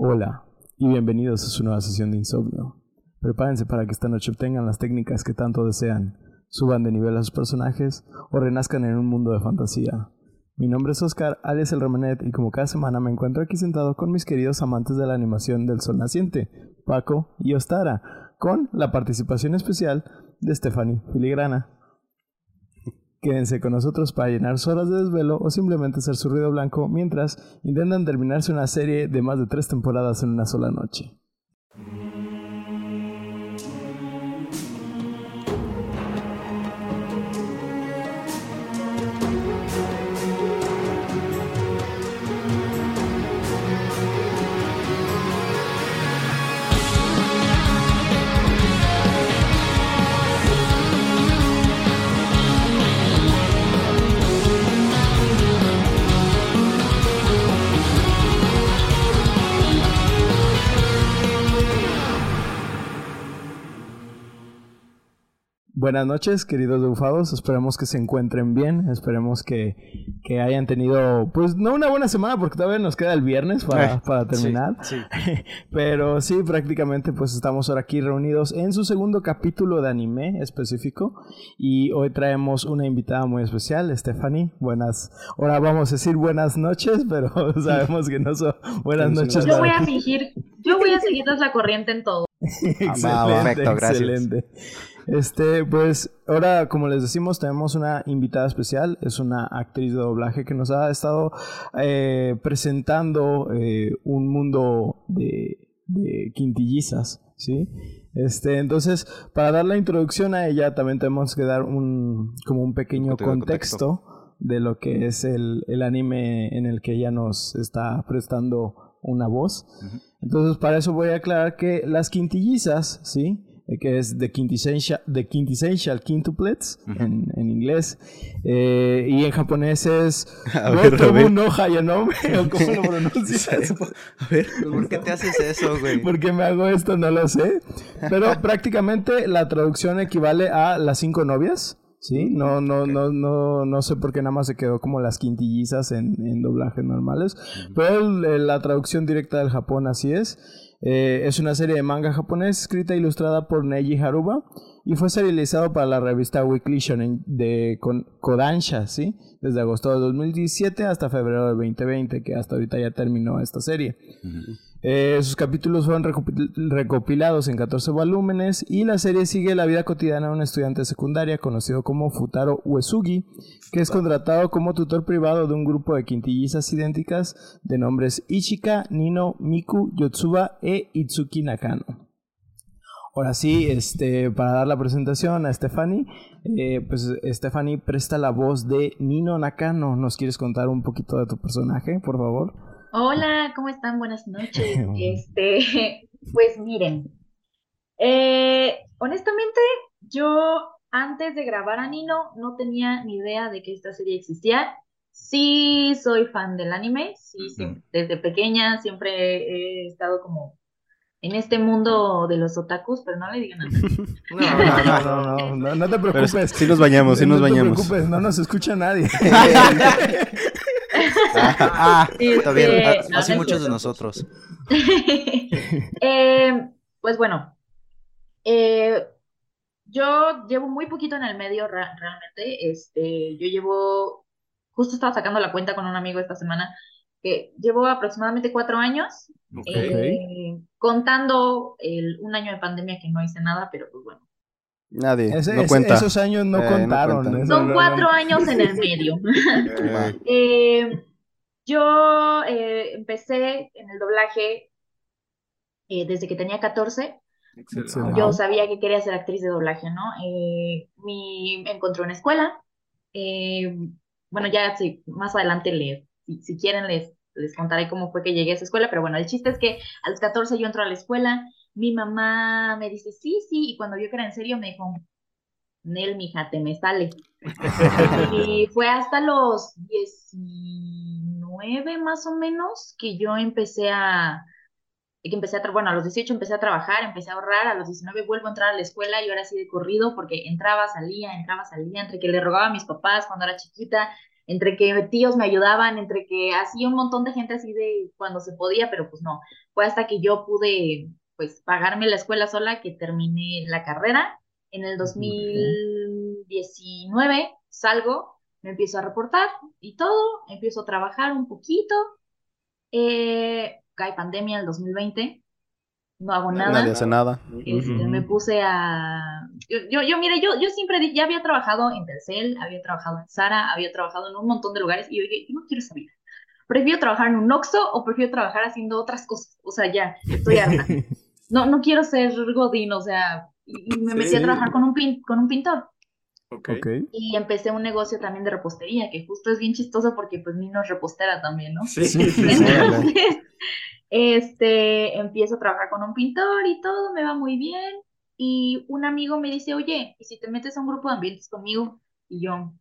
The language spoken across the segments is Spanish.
Hola y bienvenidos a su nueva sesión de insomnio. Prepárense para que esta noche obtengan las técnicas que tanto desean, suban de nivel a sus personajes o renazcan en un mundo de fantasía. Mi nombre es Oscar, alias el Remanet, y como cada semana me encuentro aquí sentado con mis queridos amantes de la animación del sol naciente, Paco y Ostara, con la participación especial de Stephanie Filigrana. Quédense con nosotros para llenar sus horas de desvelo o simplemente hacer su ruido blanco mientras intentan terminarse una serie de más de tres temporadas en una sola noche. Buenas noches, queridos bufados. Esperemos que se encuentren bien. Esperemos que, que, hayan tenido, pues, no una buena semana, porque todavía nos queda el viernes para, eh, para terminar. Pero sí, prácticamente, pues, estamos ahora aquí reunidos en su segundo capítulo de anime específico. Y hoy traemos una invitada muy especial, Stephanie. Buenas, ahora vamos a decir buenas noches, pero sabemos que no son buenas noches. Yo voy a fingir, yo voy a seguirnos la corriente en todo. excelente, ah, perfecto, gracias. excelente. Este, pues ahora, como les decimos, tenemos una invitada especial. Es una actriz de doblaje que nos ha estado eh, presentando eh, un mundo de, quintillizas, ¿sí? Este, entonces, para dar la introducción a ella, también tenemos que dar un, como un pequeño contexto, de lo que es el, anime en el que ella nos está prestando una voz. Entonces, para eso voy a aclarar que las quintillizas, ¿sí? Que es The Quintessential, The Quintessential Quintuplets en, en, inglés. Eh, y en japonés es no Hayanome, o cómo lo pronuncias. a ver, ¿por qué te haces eso, güey? ¿Por qué me hago esto? No lo sé. Pero prácticamente la traducción equivale a las cinco novias. Sí, no, no, no, no, no sé por qué nada más se quedó como las quintillizas en, en doblajes normales. Pero la traducción directa del Japón así es. Eh, es una serie de manga japonés escrita e ilustrada por Neji Haruba y fue serializado para la revista Weekly Shonen de Kodansha, ¿sí? Desde agosto de 2017 hasta febrero de 2020, que hasta ahorita ya terminó esta serie. Eh, sus capítulos fueron recopilados en 14 volúmenes y la serie sigue la vida cotidiana de un estudiante secundaria conocido como Futaro Uesugi, que es contratado como tutor privado de un grupo de quintillizas idénticas de nombres Ichika, Nino, Miku, Yotsuba e Itsuki Nakano. Ahora sí, este, para dar la presentación a Stephanie, eh, pues Stephanie presta la voz de Nino Nakano. ¿Nos quieres contar un poquito de tu personaje, por favor? Hola, ¿cómo están? Buenas noches. Este, pues miren, eh, honestamente, yo antes de grabar a Nino no tenía ni idea de que esta serie existía. Sí, soy fan del anime, sí, desde pequeña siempre he estado como en este mundo de los otakus, pero no le digan nada. No, no, no, no, no, te preocupes. sí nos bañamos, sí nos bañamos. No te preocupes, no nos escucha nadie. Ah, está bien, este, así muchos de nosotros. eh, pues bueno, eh, yo llevo muy poquito en el medio realmente. Este, yo llevo, justo estaba sacando la cuenta con un amigo esta semana, que llevo aproximadamente cuatro años, eh, contando el, un año de pandemia que no hice nada, pero pues bueno. Nadie. no cuenta. Esos años no eh, contaron. Son cuatro años en el medio. Eh, yo empecé en el doblaje desde que tenía 14. Yo sabía que quería ser actriz de doblaje, ¿no? me encontré una escuela. bueno, ya sí, más adelante le si, quieren les, les contaré cómo fue que llegué a esa escuela, pero bueno, el chiste es que a los 14 yo entro a la escuela, mi mamá me dice, sí, sí, y cuando vio que era en serio me dijo, Nel, mija, te me sale. y fue hasta los 19 más o menos que yo empecé a, que empecé a, bueno, a los 18 empecé a trabajar, empecé a ahorrar, a los 19 vuelvo a entrar a la escuela y ahora sí de corrido porque entraba, salía, entraba, salía, entre que le rogaba a mis papás cuando era chiquita, entre que tíos me ayudaban, entre que hacía un montón de gente así de cuando se podía, pero pues no. Fue hasta que yo pude, pues, pagarme la escuela sola que terminé la carrera. En el 2019 salgo, me empiezo a reportar y todo, empiezo a trabajar un poquito. Eh, cae pandemia en el 2020 no hago nada. Nadie hace nada. Este, me puse a... Yo, yo, yo mire, yo, yo siempre ya había trabajado en Telcel, había trabajado en Sara, había trabajado en un montón de lugares y yo dije, yo no quiero esa vida. Prefiero trabajar en un Oxxo o prefiero trabajar haciendo otras cosas. O sea, ya, estoy harta. No, no quiero ser godín, o sea, y, me metí a trabajar con un, pin, con un pintor. Okay. Y empecé un negocio también de repostería, que justo es bien chistoso porque pues Nino es repostera también, ¿no? Sí, sí, sí. Entonces, este, empiezo a trabajar con un pintor y todo me va muy bien. Y un amigo me dice, oye, ¿y si te metes a un grupo de ambientes conmigo? Y yo,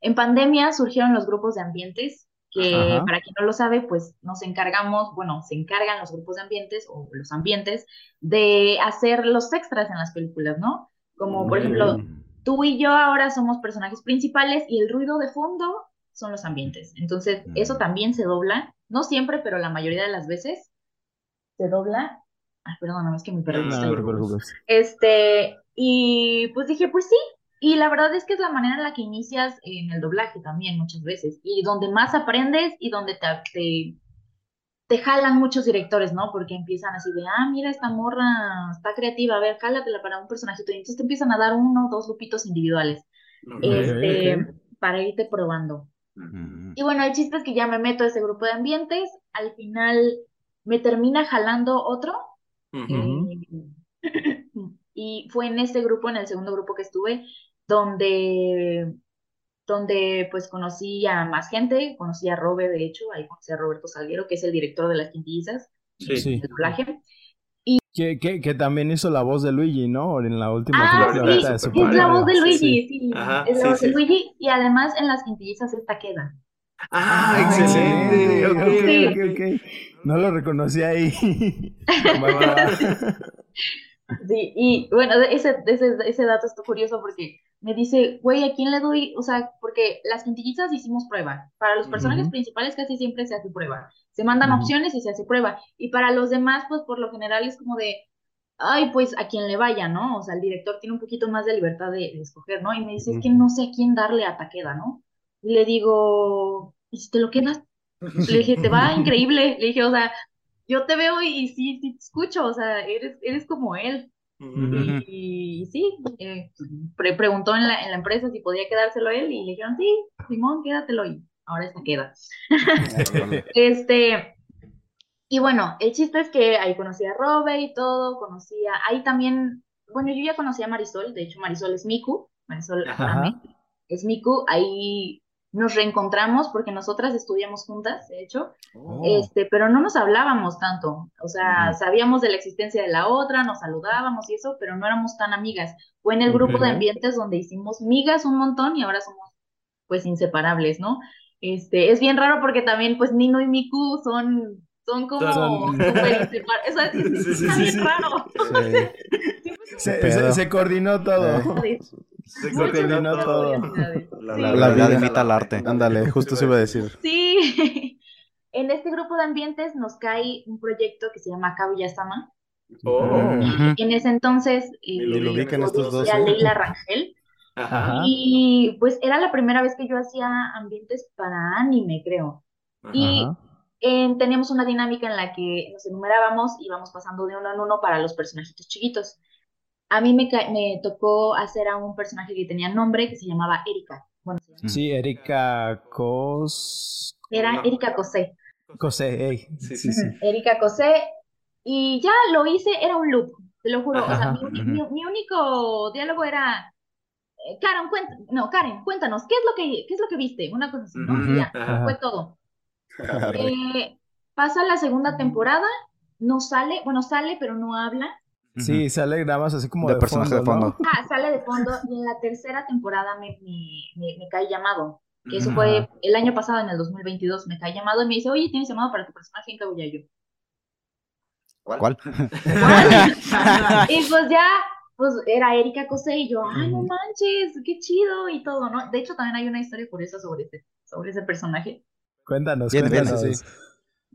en pandemia surgieron los grupos de ambientes, que para quien no lo sabe, pues nos encargamos, bueno, se encargan los grupos de ambientes o los ambientes de hacer los extras en las películas, ¿no? Como por ejemplo, tú y yo ahora somos personajes principales y el ruido de fondo son los ambientes. Entonces, eso también se dobla, no siempre, pero la mayoría de las veces se dobla. Ay, perdóname, es que mi perro está Este, y pues dije, pues sí. Y la verdad es que es la manera en la que inicias en el doblaje también muchas veces. Y donde más aprendes y donde te, te, te jalan muchos directores, ¿no? Porque empiezan así de, ah, mira, esta morra está creativa, a ver, jálatela para un personajito. Y entonces te empiezan a dar uno o dos lupitos individuales. este, para irte probando. Y bueno, el chiste es que ya me meto a ese grupo de ambientes. Al final me termina jalando otro. Eh, y fue en ese grupo, en el segundo grupo que estuve, donde, donde pues conocí a más gente, conocí a Robe, de hecho, ahí conocí a Roberto Salguero, que es el director de las quintillizas, sí. doblaje. Y... Que, que, que, también hizo la voz de Luigi, ¿no? En la última ah, sí, es la voz de Luigi, sí, es la voz de Luigi, y además en las quintillizas esta queda. Ah, ah excelente. Okay, okay, No lo reconocí ahí. sí, y bueno, ese, ese, ese dato está curioso porque me dice, güey, ¿a quién le doy? O sea, porque las quintillizas hicimos prueba. Para los personajes principales casi siempre se hace prueba. Se mandan opciones y se hace prueba. Y para los demás, pues por lo general es como de, ay, pues a quien le vaya, ¿no? O sea, el director tiene un poquito más de libertad de, de escoger, ¿no? Y me dice, es que no sé a quién darle a Taqueda, ¿no? Y le digo, ¿y si te lo quedas? Le dije, te va increíble. Le dije, o sea, yo te veo y, sí, sí te escucho, o sea, eres, eres como él. y, sí, eh, preguntó en la, en la empresa si podía quedárselo él y le dijeron, sí, Simón, quédatelo y ahora está queda. este, y bueno, el chiste es que ahí conocí a Robe y todo, conocía, ahí también, bueno, yo ya conocí a Marisol, de hecho Marisol es Miku, Marisol es Miku, ahí nos reencontramos porque nosotras estudiamos juntas, de hecho, oh. este, pero no nos hablábamos tanto, o sea, sabíamos de la existencia de la otra, nos saludábamos y eso, pero no éramos tan amigas. Fue en el grupo de ambientes donde hicimos migas un montón y ahora somos pues inseparables, ¿no? Este, es bien raro porque también pues Nino y Miku son son como súper inseparables, es, bien raro. Se, coordinó todo. Se coordinó todo. La, vida imita al arte. Ándale, justo se iba a decir. Sí. En este grupo de ambientes nos cae un proyecto que se llama Kaguya-sama. Oh. En ese entonces eh, lo estos dos. ¿eh? Leila Rangel. Y pues era la primera vez que yo hacía ambientes para anime, creo. Y teníamos una dinámica en la que nos enumerábamos y íbamos pasando de uno en uno para los personajitos chiquitos. A mí me, me tocó hacer a un personaje que tenía nombre que se llamaba Erika. Bueno, Sí, Erika Cos... Era Erika Cosé. Cosé, Sí, sí, sí. Erika Cosé. Y ya lo hice, era un loop, te lo juro. o sea, mi, único diálogo era, eh, Karen, no, Karen, cuéntanos, ¿qué es lo que, qué es lo que viste? Una cosa así, ¿no? ya, fue todo. Eh, pasa la segunda temporada, no sale, bueno, sale, pero no habla. Sí, sale nada más así como de, personaje de fondo. Ah, sale de fondo y en la tercera temporada me, me, cae llamado. Que eso fue el año pasado, en el 2022, me cae llamado y me dice, oye, tienes llamado para tu personaje en Kaguyayo. ¿Cuál? ¿Cuál? y pues ya, pues era Erika Cosé y yo, ay, no manches, qué chido y todo, ¿no? De hecho, también hay una historia curiosa sobre este, sobre ese personaje. Cuéntanos, cuéntanos.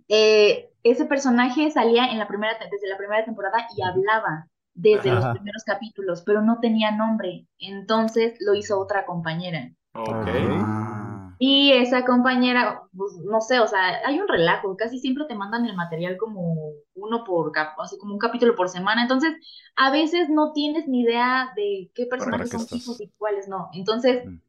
Eh, ese personaje salía en la primera, desde la primera temporada y hablaba desde los primeros capítulos, pero no tenía nombre. Entonces lo hizo otra compañera. Ok. Ah. Y esa compañera, pues, no sé, o sea, hay un relajo, casi siempre te mandan el material como uno por, así como un capítulo por semana, entonces a veces no tienes ni idea de qué personajes son hijos y cuáles no. Entonces, mm.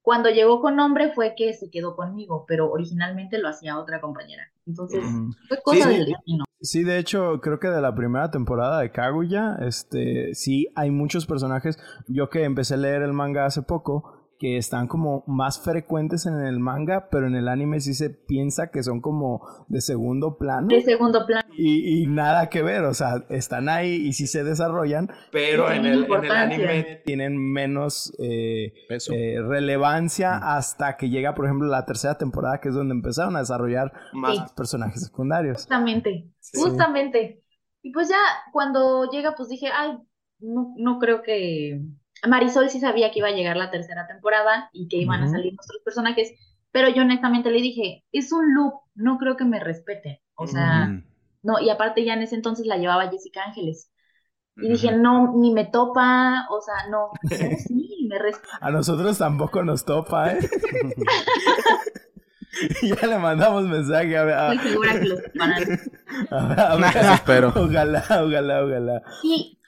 cuando llegó con nombre fue que se quedó conmigo, pero originalmente lo hacía otra compañera. Entonces, fue cosa del destino. Sí, de hecho, creo que de la primera temporada de Kaguya, este, sí hay muchos personajes. Yo que empecé a leer el manga hace poco, que están como más frecuentes en el manga, pero en el anime sí se piensa que son como de segundo plano. De segundo plano. Y, nada que ver, o sea, están ahí y sí se desarrollan. Pero en el, anime tienen menos eh, eh, relevancia mm. hasta que llega, por ejemplo, la tercera temporada, que es donde empezaron a desarrollar más personajes secundarios. Justamente, justamente. Y pues ya cuando llega, pues dije, ay, no, no creo que Marisol sí sabía que iba a llegar la tercera temporada y que iban a salir nuestros personajes, pero yo honestamente le dije, es un loop, no creo que me respete. O sea, no, y aparte ya en ese entonces la llevaba Jessica Ángeles. Y dije, no, ni me topa, o sea, no, sí, me respeta. A nosotros tampoco nos topa, ¿eh? ya le mandamos mensaje a ver. Estoy segura que los a ver, espero. Ojalá, ojalá, ojalá. Y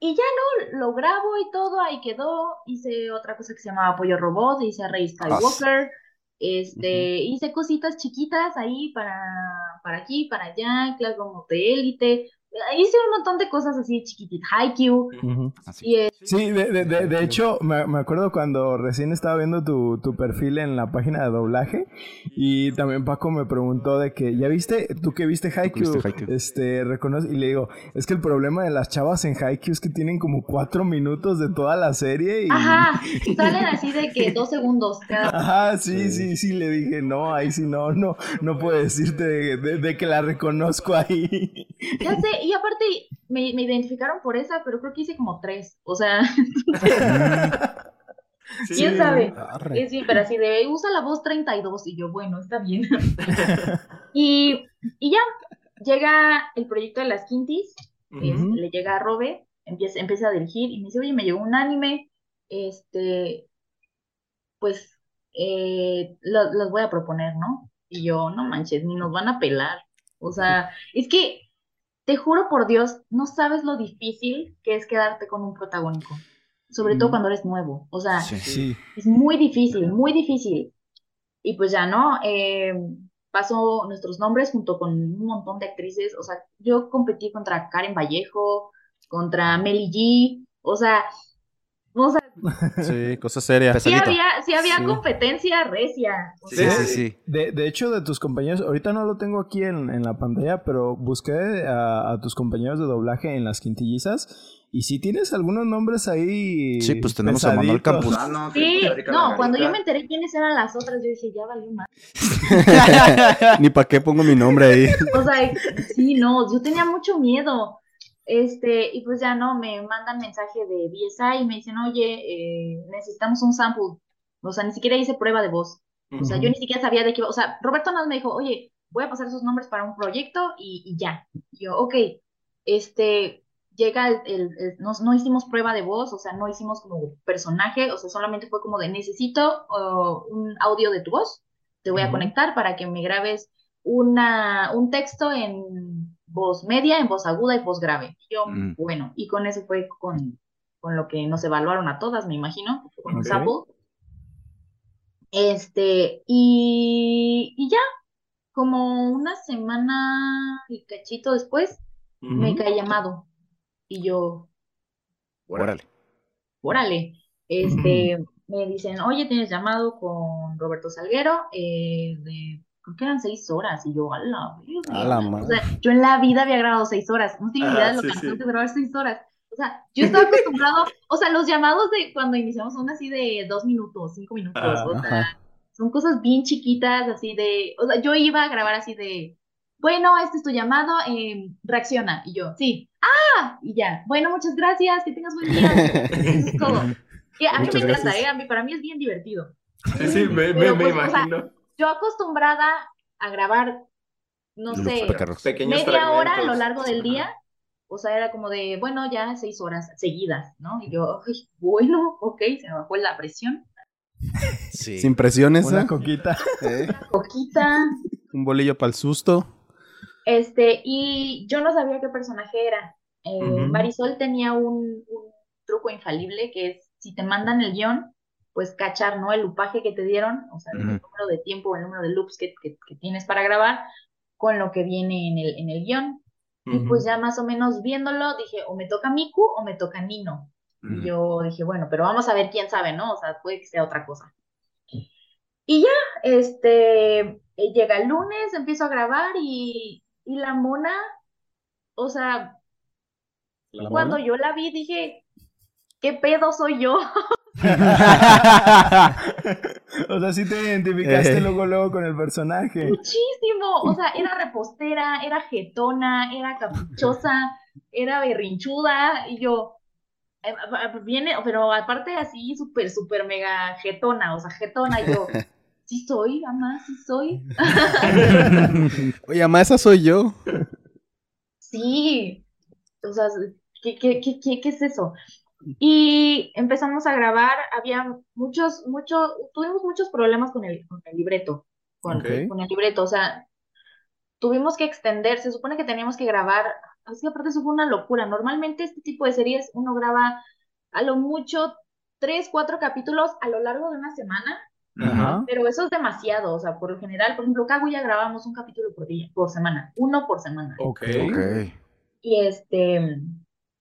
y ya no, lo grabo y todo, ahí quedó. Hice otra cosa que se llamaba Pollo Robot, hice Rey Skywalker. Este, hice cositas chiquitas ahí para, para aquí, para allá, Classroom de élite, hice un montón de cosas así chiquititas, Haikyuu. Sí, de, de, de, hecho, me, me, acuerdo cuando recién estaba viendo tu, tu, perfil en la página de doblaje y también Paco me preguntó de que, ¿ya viste? ¿Tú que viste Haikyuu? Este, reconoce, y le digo, es que el problema de las chavas en Haikyuu es que tienen como cuatro minutos de toda la serie y... Ajá, salen así de que dos segundos Ajá, sí, sí, sí, le dije, no, ahí sí no, no, no puedo decirte de, de que la reconozco ahí. Ya sé, y aparte me, identificaron por esa, pero creo que hice como tres. O sea, quién sabe. Es bien, pero así de usa la voz 32 y yo, bueno, está bien. y, y ya, llega el proyecto de las Quintis, le llega a Robe, empieza, empieza a dirigir y me dice, oye, me llegó un anime, este, pues eh, los voy a proponer, ¿no? Y yo, no manches, ni nos van a pelar. O sea, es que te juro por Dios, no sabes lo difícil que es quedarte con un protagónico, sobre todo mm. cuando eres nuevo. O sea, es muy difícil, muy difícil. Y pues ya, ¿no? Eh, pasó nuestros nombres junto con un montón de actrices. O sea, yo competí contra Karen Vallejo, contra Meli G. O sea, sí, cosa seria. Sí había, sí había competencia recia. Sí, sí, sí. De, de, hecho, de tus compañeros, ahorita no lo tengo aquí en, en la pantalla, pero busqué a, tus compañeros de doblaje en las quintillizas. Y si tienes algunos nombres ahí. Sí, pues tenemos a Manuel Campos. Ah, no, sí, no, cuando yo me enteré quiénes eran las otras, yo dije, ya valió más. Ni para qué pongo mi nombre ahí. O sea, sí, no, yo tenía mucho miedo. Este, y pues ya no, me mandan mensaje de BSI y me dicen, oye, eh, necesitamos un sample. O sea, ni siquiera hice prueba de voz. O sea, yo ni siquiera sabía de qué O sea, Roberto nos me dijo, oye, voy a pasar esos nombres para un proyecto y, ya. Y yo, ok, este, llega el, no, no, hicimos prueba de voz, o sea, no hicimos como personaje, o sea, solamente fue como de necesito un audio de tu voz, te voy a conectar para que me grabes una, un texto en voz media, en voz aguda y voz grave. yo, mm. bueno, y con eso fue con, con, lo que nos evaluaron a todas, me imagino, con un Este, y, y ya, como una semana y cachito después, me cae llamado. Y yo, órale. Órale. Este, me dicen, oye, tienes llamado con Roberto Salguero, eh, de creo que eran seis horas. Y yo, ala, o sea, yo en la vida había grabado seis horas. No tenía idea de lo que sí. de grabar seis horas. O sea, yo estaba acostumbrado, o sea, los llamados de cuando iniciamos son así de dos minutos, cinco minutos, o sea, son cosas bien chiquitas, así de, o sea, yo iba a grabar así de, bueno, este es tu llamado, eh, reacciona, y yo, sí, ah, y ya, bueno, muchas gracias, que tengas buen día, eso es todo. a mí me encanta, ¿eh? a mí, para mí es bien divertido. Sí, sí, me, me, pues, imagino. Yo acostumbrada a grabar, no sé, media hora a lo largo del día. O sea, era como de, bueno, ya seis horas seguidas, ¿no? Y yo, bueno, ok, se me bajó la presión. Sí. Sin presiones. Una ¿eh? coquita. Coquita. Un bolillo para el susto. Este, y yo no sabía qué personaje era. Eh, Marisol tenía un, truco infalible que es, si te mandan el guion, pues cachar, ¿no? El lupaje que te dieron, o sea, el número de tiempo, el número de loops que, tienes para grabar, con lo que viene en el, en el guion. Y pues ya más o menos viéndolo, dije, o me toca Miku o me toca Nino. Y yo dije, bueno, pero vamos a ver quién sabe, ¿no? O sea, puede que sea otra cosa. Y ya, este, eh, llega el lunes, empiezo a grabar y, y la mona, o sea, cuando yo la vi dije, ¿qué pedo soy yo? o sea, sí te identificaste eh. luego, luego con el personaje. Muchísimo. O sea, era repostera, era jetona, era caprichosa, era berrinchuda. Y yo, eh, viene, pero aparte así, súper, súper mega jetona. O sea, jetona. Y yo, sí soy, mamá, sí soy. Oye, mamá, esa soy yo. Sí. O sea, ¿qué, qué, qué, qué es eso? Y empezamos a grabar, había muchos, muchos, tuvimos muchos problemas con el, con el libreto, con, con el libreto, o sea, tuvimos que extender, se supone que teníamos que grabar, así aparte eso fue una locura, normalmente este tipo de series uno graba a lo mucho tres, cuatro capítulos a lo largo de una semana, pero eso es demasiado, o sea, por lo general, por ejemplo, Kaguya grabamos un capítulo por día, por semana, uno por semana. Ok. Y este,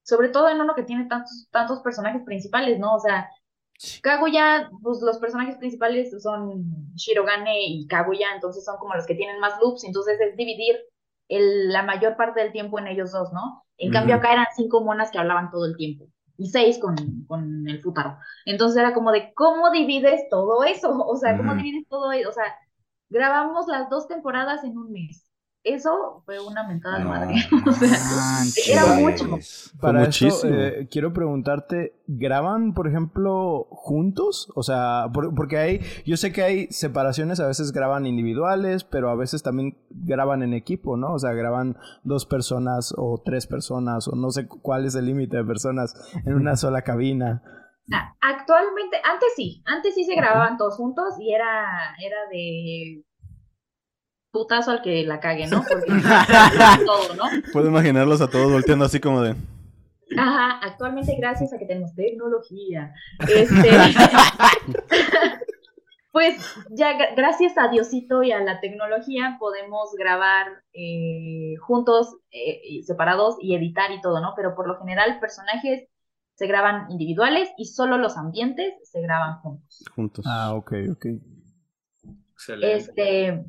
sobre todo en uno que tiene tantos, tantos personajes principales, ¿no? O sea, Kaguya, pues los personajes principales son Shirogane y Kaguya, entonces son como los que tienen más loops, entonces es dividir el, la mayor parte del tiempo en ellos dos, ¿no? En cambio acá eran cinco monas que hablaban todo el tiempo y seis con, con el Futaro. Entonces era como de, ¿cómo divides todo eso? O sea, ¿cómo divides todo eso? O sea, grabamos las dos temporadas en un mes eso fue una mentada de madre. o sea, era mucho. Para muchísimo. Eh, quiero preguntarte, ¿graban, por ejemplo, juntos? O sea, porque hay, yo sé que hay separaciones, a veces graban individuales, pero a veces también graban en equipo, ¿no? O sea, graban dos personas o tres personas, o no sé cuál es el límite de personas en una sola cabina. Actualmente, antes sí, antes sí se grababan todos juntos y era, era de putazo al que la cague, ¿no? Porque todo, ¿no? Puedo imaginarlos a todos volteando así como de. Ajá, actualmente gracias a que tenemos tecnología. Este, pues ya gracias a Diosito y a la tecnología podemos grabar eh, juntos, eh, separados y editar y todo, ¿no? Pero por lo general personajes se graban individuales y solo los ambientes se graban juntos. Juntos. Ah, ok, ok. Excelente. Este,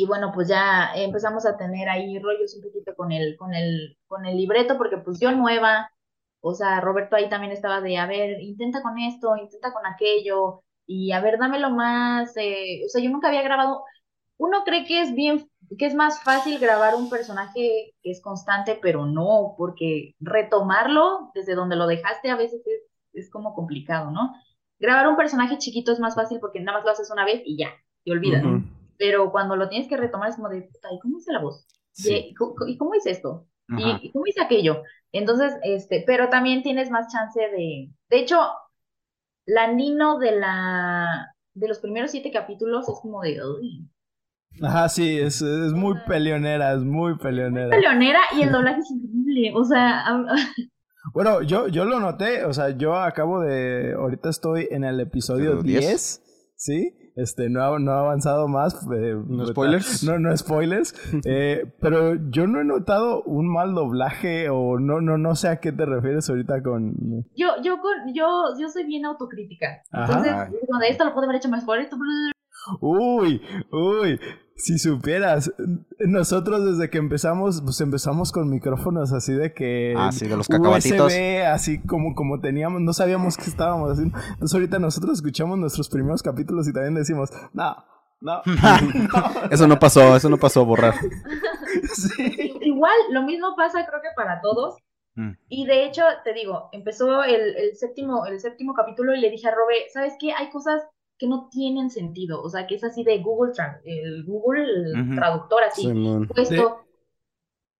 y bueno, pues ya empezamos a tener ahí rollos un poquito con el, con el, con el libreto, porque pues yo nueva, o sea, Roberto ahí también estaba de, a ver, intenta con esto, intenta con aquello, y a ver, dámelo más, eh, o sea, yo nunca había grabado, uno cree que es bien, que es más fácil grabar un personaje que es constante, pero no, porque retomarlo desde donde lo dejaste a veces es, es como complicado, ¿no? Grabar un personaje chiquito es más fácil porque nada más lo haces una vez y ya, te olvidas pero cuando lo tienes que retomar es como de, ¿y cómo hice la voz? ¿Y, cómo hice esto? ¿Y, cómo hice aquello? Entonces, este, pero también tienes más chance de, de hecho, la Nino de la, de los primeros siete capítulos es como de, uy. Ajá, sí, es, es muy peleonera, es muy peleonera. Muy peleonera y el doblaje es increíble, o sea... Bueno, yo, yo lo noté, o sea, yo acabo de, ahorita estoy en el episodio 10, ¿sí? Este, no ha, no ha avanzado más. Eh, ¿No spoilers? No, no spoilers. Eh, pero yo no he notado un mal doblaje o no, no, no sé a qué te refieres ahorita con... Yo, yo, yo, yo soy bien autocrítica. Entonces, de esto lo puedo haber hecho mejor. Uy, uy. Si supieras, nosotros desde que empezamos, pues empezamos con micrófonos así de que... Ah, sí, de los cacabatitos. así como, como teníamos, no sabíamos qué estábamos haciendo. Entonces ahorita nosotros escuchamos nuestros primeros capítulos y también decimos, no, no. eso no pasó, eso no pasó, borrar. Igual, lo mismo pasa creo que para todos. Mm. Y de hecho, te digo, empezó el, el, séptimo, el séptimo capítulo y le dije a Robe, ¿sabes qué? Hay cosas que no tienen sentido, o sea, que es así de Google, el Google traductor así, puesto.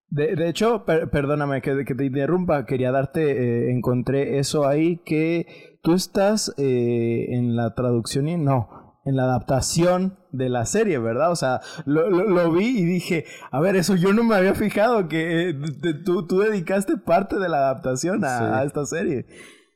De, de, hecho, perdóname que, que, te interrumpa, quería darte, eh, encontré eso ahí, que tú estás eh, en la traducción y no, en la adaptación de la serie, ¿verdad? O sea, lo, lo, vi y dije, a ver, eso yo no me había fijado, que eh, tú, tú, dedicaste parte de la adaptación a esta serie.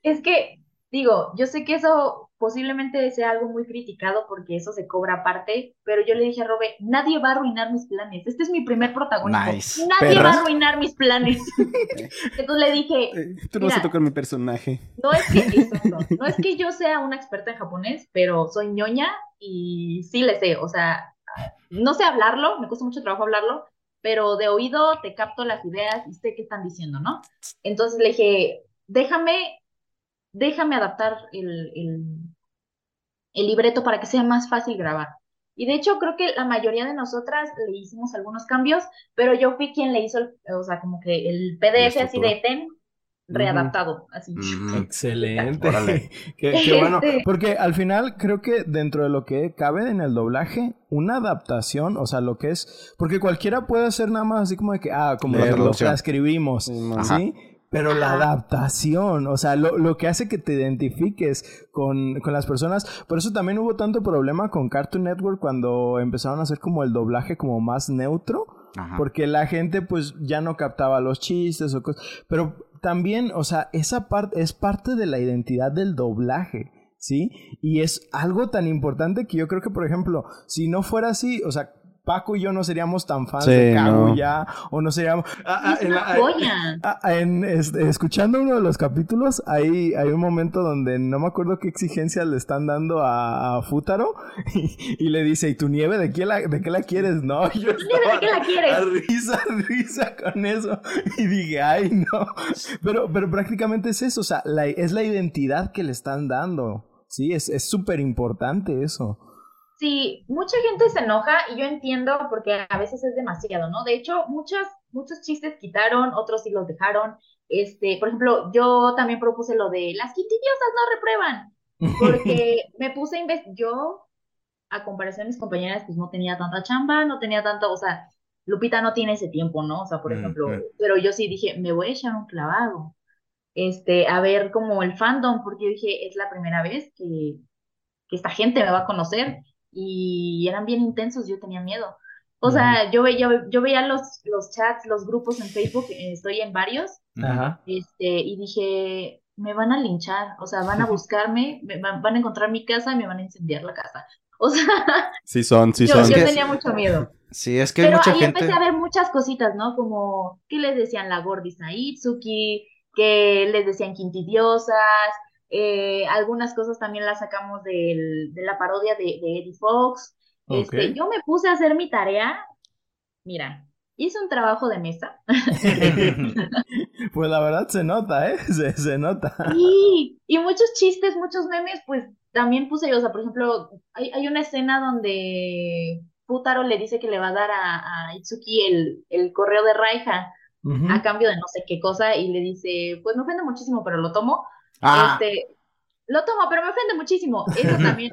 Es que, digo, yo sé que eso posiblemente sea algo muy criticado porque eso se cobra aparte, pero yo le dije a Robe, nadie va a arruinar mis planes. Este es mi primer protagonista. Nadie va a arruinar mis planes. Entonces le dije, eh, tú no vas a tocar mi personaje. No es que no, es que yo sea una experta en japonés, pero soy ñoña y sí le sé, o sea, no sé hablarlo, me cuesta mucho trabajo hablarlo, pero de oído te capto las ideas y sé qué están diciendo, ¿no? Entonces le dije, déjame déjame adaptar el, el, libreto para que sea más fácil grabar. Y de hecho creo que la mayoría de nosotras le hicimos algunos cambios, pero yo fui quien le hizo, o sea, como que el PDF así de TEN readaptado, así. Excelente. qué, bueno. Este Porque al final creo que dentro de lo que cabe en el doblaje, una adaptación, o sea, lo que es, porque cualquiera puede hacer nada más así como de que, ah, como lo, que escribimos, ¿sí? Pero la adaptación, o sea, lo, lo, que hace que te identifiques con, con, las personas. Por eso también hubo tanto problema con Cartoon Network cuando empezaron a hacer como el doblaje como más neutro. Porque la gente pues ya no captaba los chistes o cosas. Pero también, o sea, esa parte es parte de la identidad del doblaje. ¿Sí? Y es algo tan importante que yo creo que, por ejemplo, si no fuera así, o sea, Paco y yo no seríamos tan fans de Kaguya o no seríamos... Ah, ah, ah, en, este, escuchando uno de los capítulos, hay, hay un momento donde no me acuerdo qué exigencias le están dando a, Futaro y, le dice, ¿y tu nieve de qué la, de qué la quieres? No, yo ¿Tu nieve de qué la quieres? risa, risa con eso. Y dije, ay, no. Pero, pero prácticamente es eso, o sea, es la identidad que le están dando. Sí, es súper importante eso. Sí, mucha gente se enoja y yo entiendo porque a veces es demasiado, ¿no? De hecho, muchos, muchos chistes quitaron, otros sí los dejaron. Este, por ejemplo, yo también propuse lo de las quintidiosas no reprueban, porque me puse a investigar, yo, a comparación de mis compañeras, pues no tenía tanta chamba, no tenía tanto, o sea, Lupita no tiene ese tiempo, ¿no? O sea, por mm, ejemplo, mm. pero yo sí dije, me voy a echar un clavado, este, a ver como el fandom, porque yo dije, es la primera vez que, que esta gente me va a conocer y eran bien intensos, yo tenía miedo. O sea, yo veía, yo veía los, los chats, los grupos en Facebook, eh, estoy en varios, este, y dije, me van a linchar, o sea, van a buscarme, van a encontrar mi casa y me van a incendiar la casa. O sea, sí son, sí yo, son. Yo tenía mucho miedo. Sí, es que Pero mucha ahí empecé a ver muchas cositas, ¿no? Como que les decían la gordis a Itsuki, que les decían quintidiosas, eh, algunas cosas también las sacamos de la parodia de, Eddie Fox. Este, yo me puse a hacer mi tarea. Mira, hice un trabajo de mesa. pues la verdad se nota, ¿eh? Se, nota. Y, y muchos chistes, muchos memes, pues también puse yo. O sea, por ejemplo, hay, una escena donde Putaro le dice que le va a dar a, Itsuki el, el, correo de Raija a cambio de no sé qué cosa y le dice, pues me ofende muchísimo, pero lo tomo. Ah. Este, lo tomo, pero me ofende muchísimo. Eso también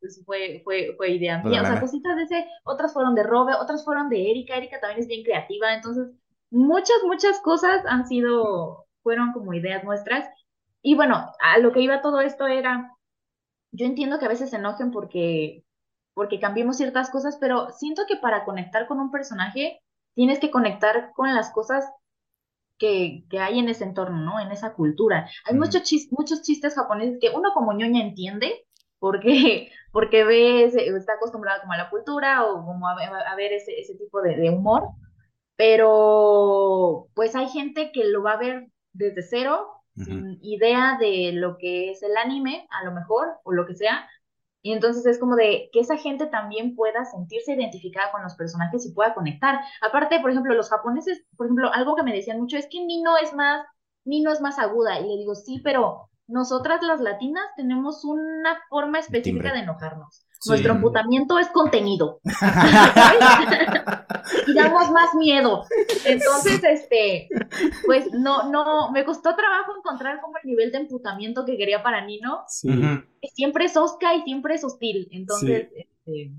pues, fue, fue, fue idea mía. O sea, cositas de ese, otras fueron de Robe, otras fueron de Erika. Erika también es bien creativa. Entonces, muchas, muchas cosas han sido, fueron como ideas nuestras. Y bueno, a lo que iba todo esto era, yo entiendo que a veces se enojen porque, porque cambiamos ciertas cosas, pero siento que para conectar con un personaje, tienes que conectar con las cosas que, hay en ese entorno, ¿no? En esa cultura. Hay muchos, muchos chistes japoneses que uno como ñoña entiende, porque, porque ve, está acostumbrada como a la cultura o como a, ver ese, ese tipo de, de, humor, pero pues hay gente que lo va a ver desde cero, sin idea de lo que es el anime, a lo mejor, o lo que sea, y entonces es como de que esa gente también pueda sentirse identificada con los personajes y pueda conectar. Aparte, por ejemplo, los japoneses, por ejemplo, algo que me decían mucho es que Nino es más, Nino es más aguda. Y le digo, sí, pero nosotras las latinas tenemos una forma específica de enojarnos. Nuestro emputamiento es contenido. y damos más miedo. Entonces, este, pues no, no, me costó trabajo encontrar como el nivel de emputamiento que quería para Nino. Siempre es osca y siempre es hostil. Entonces, este,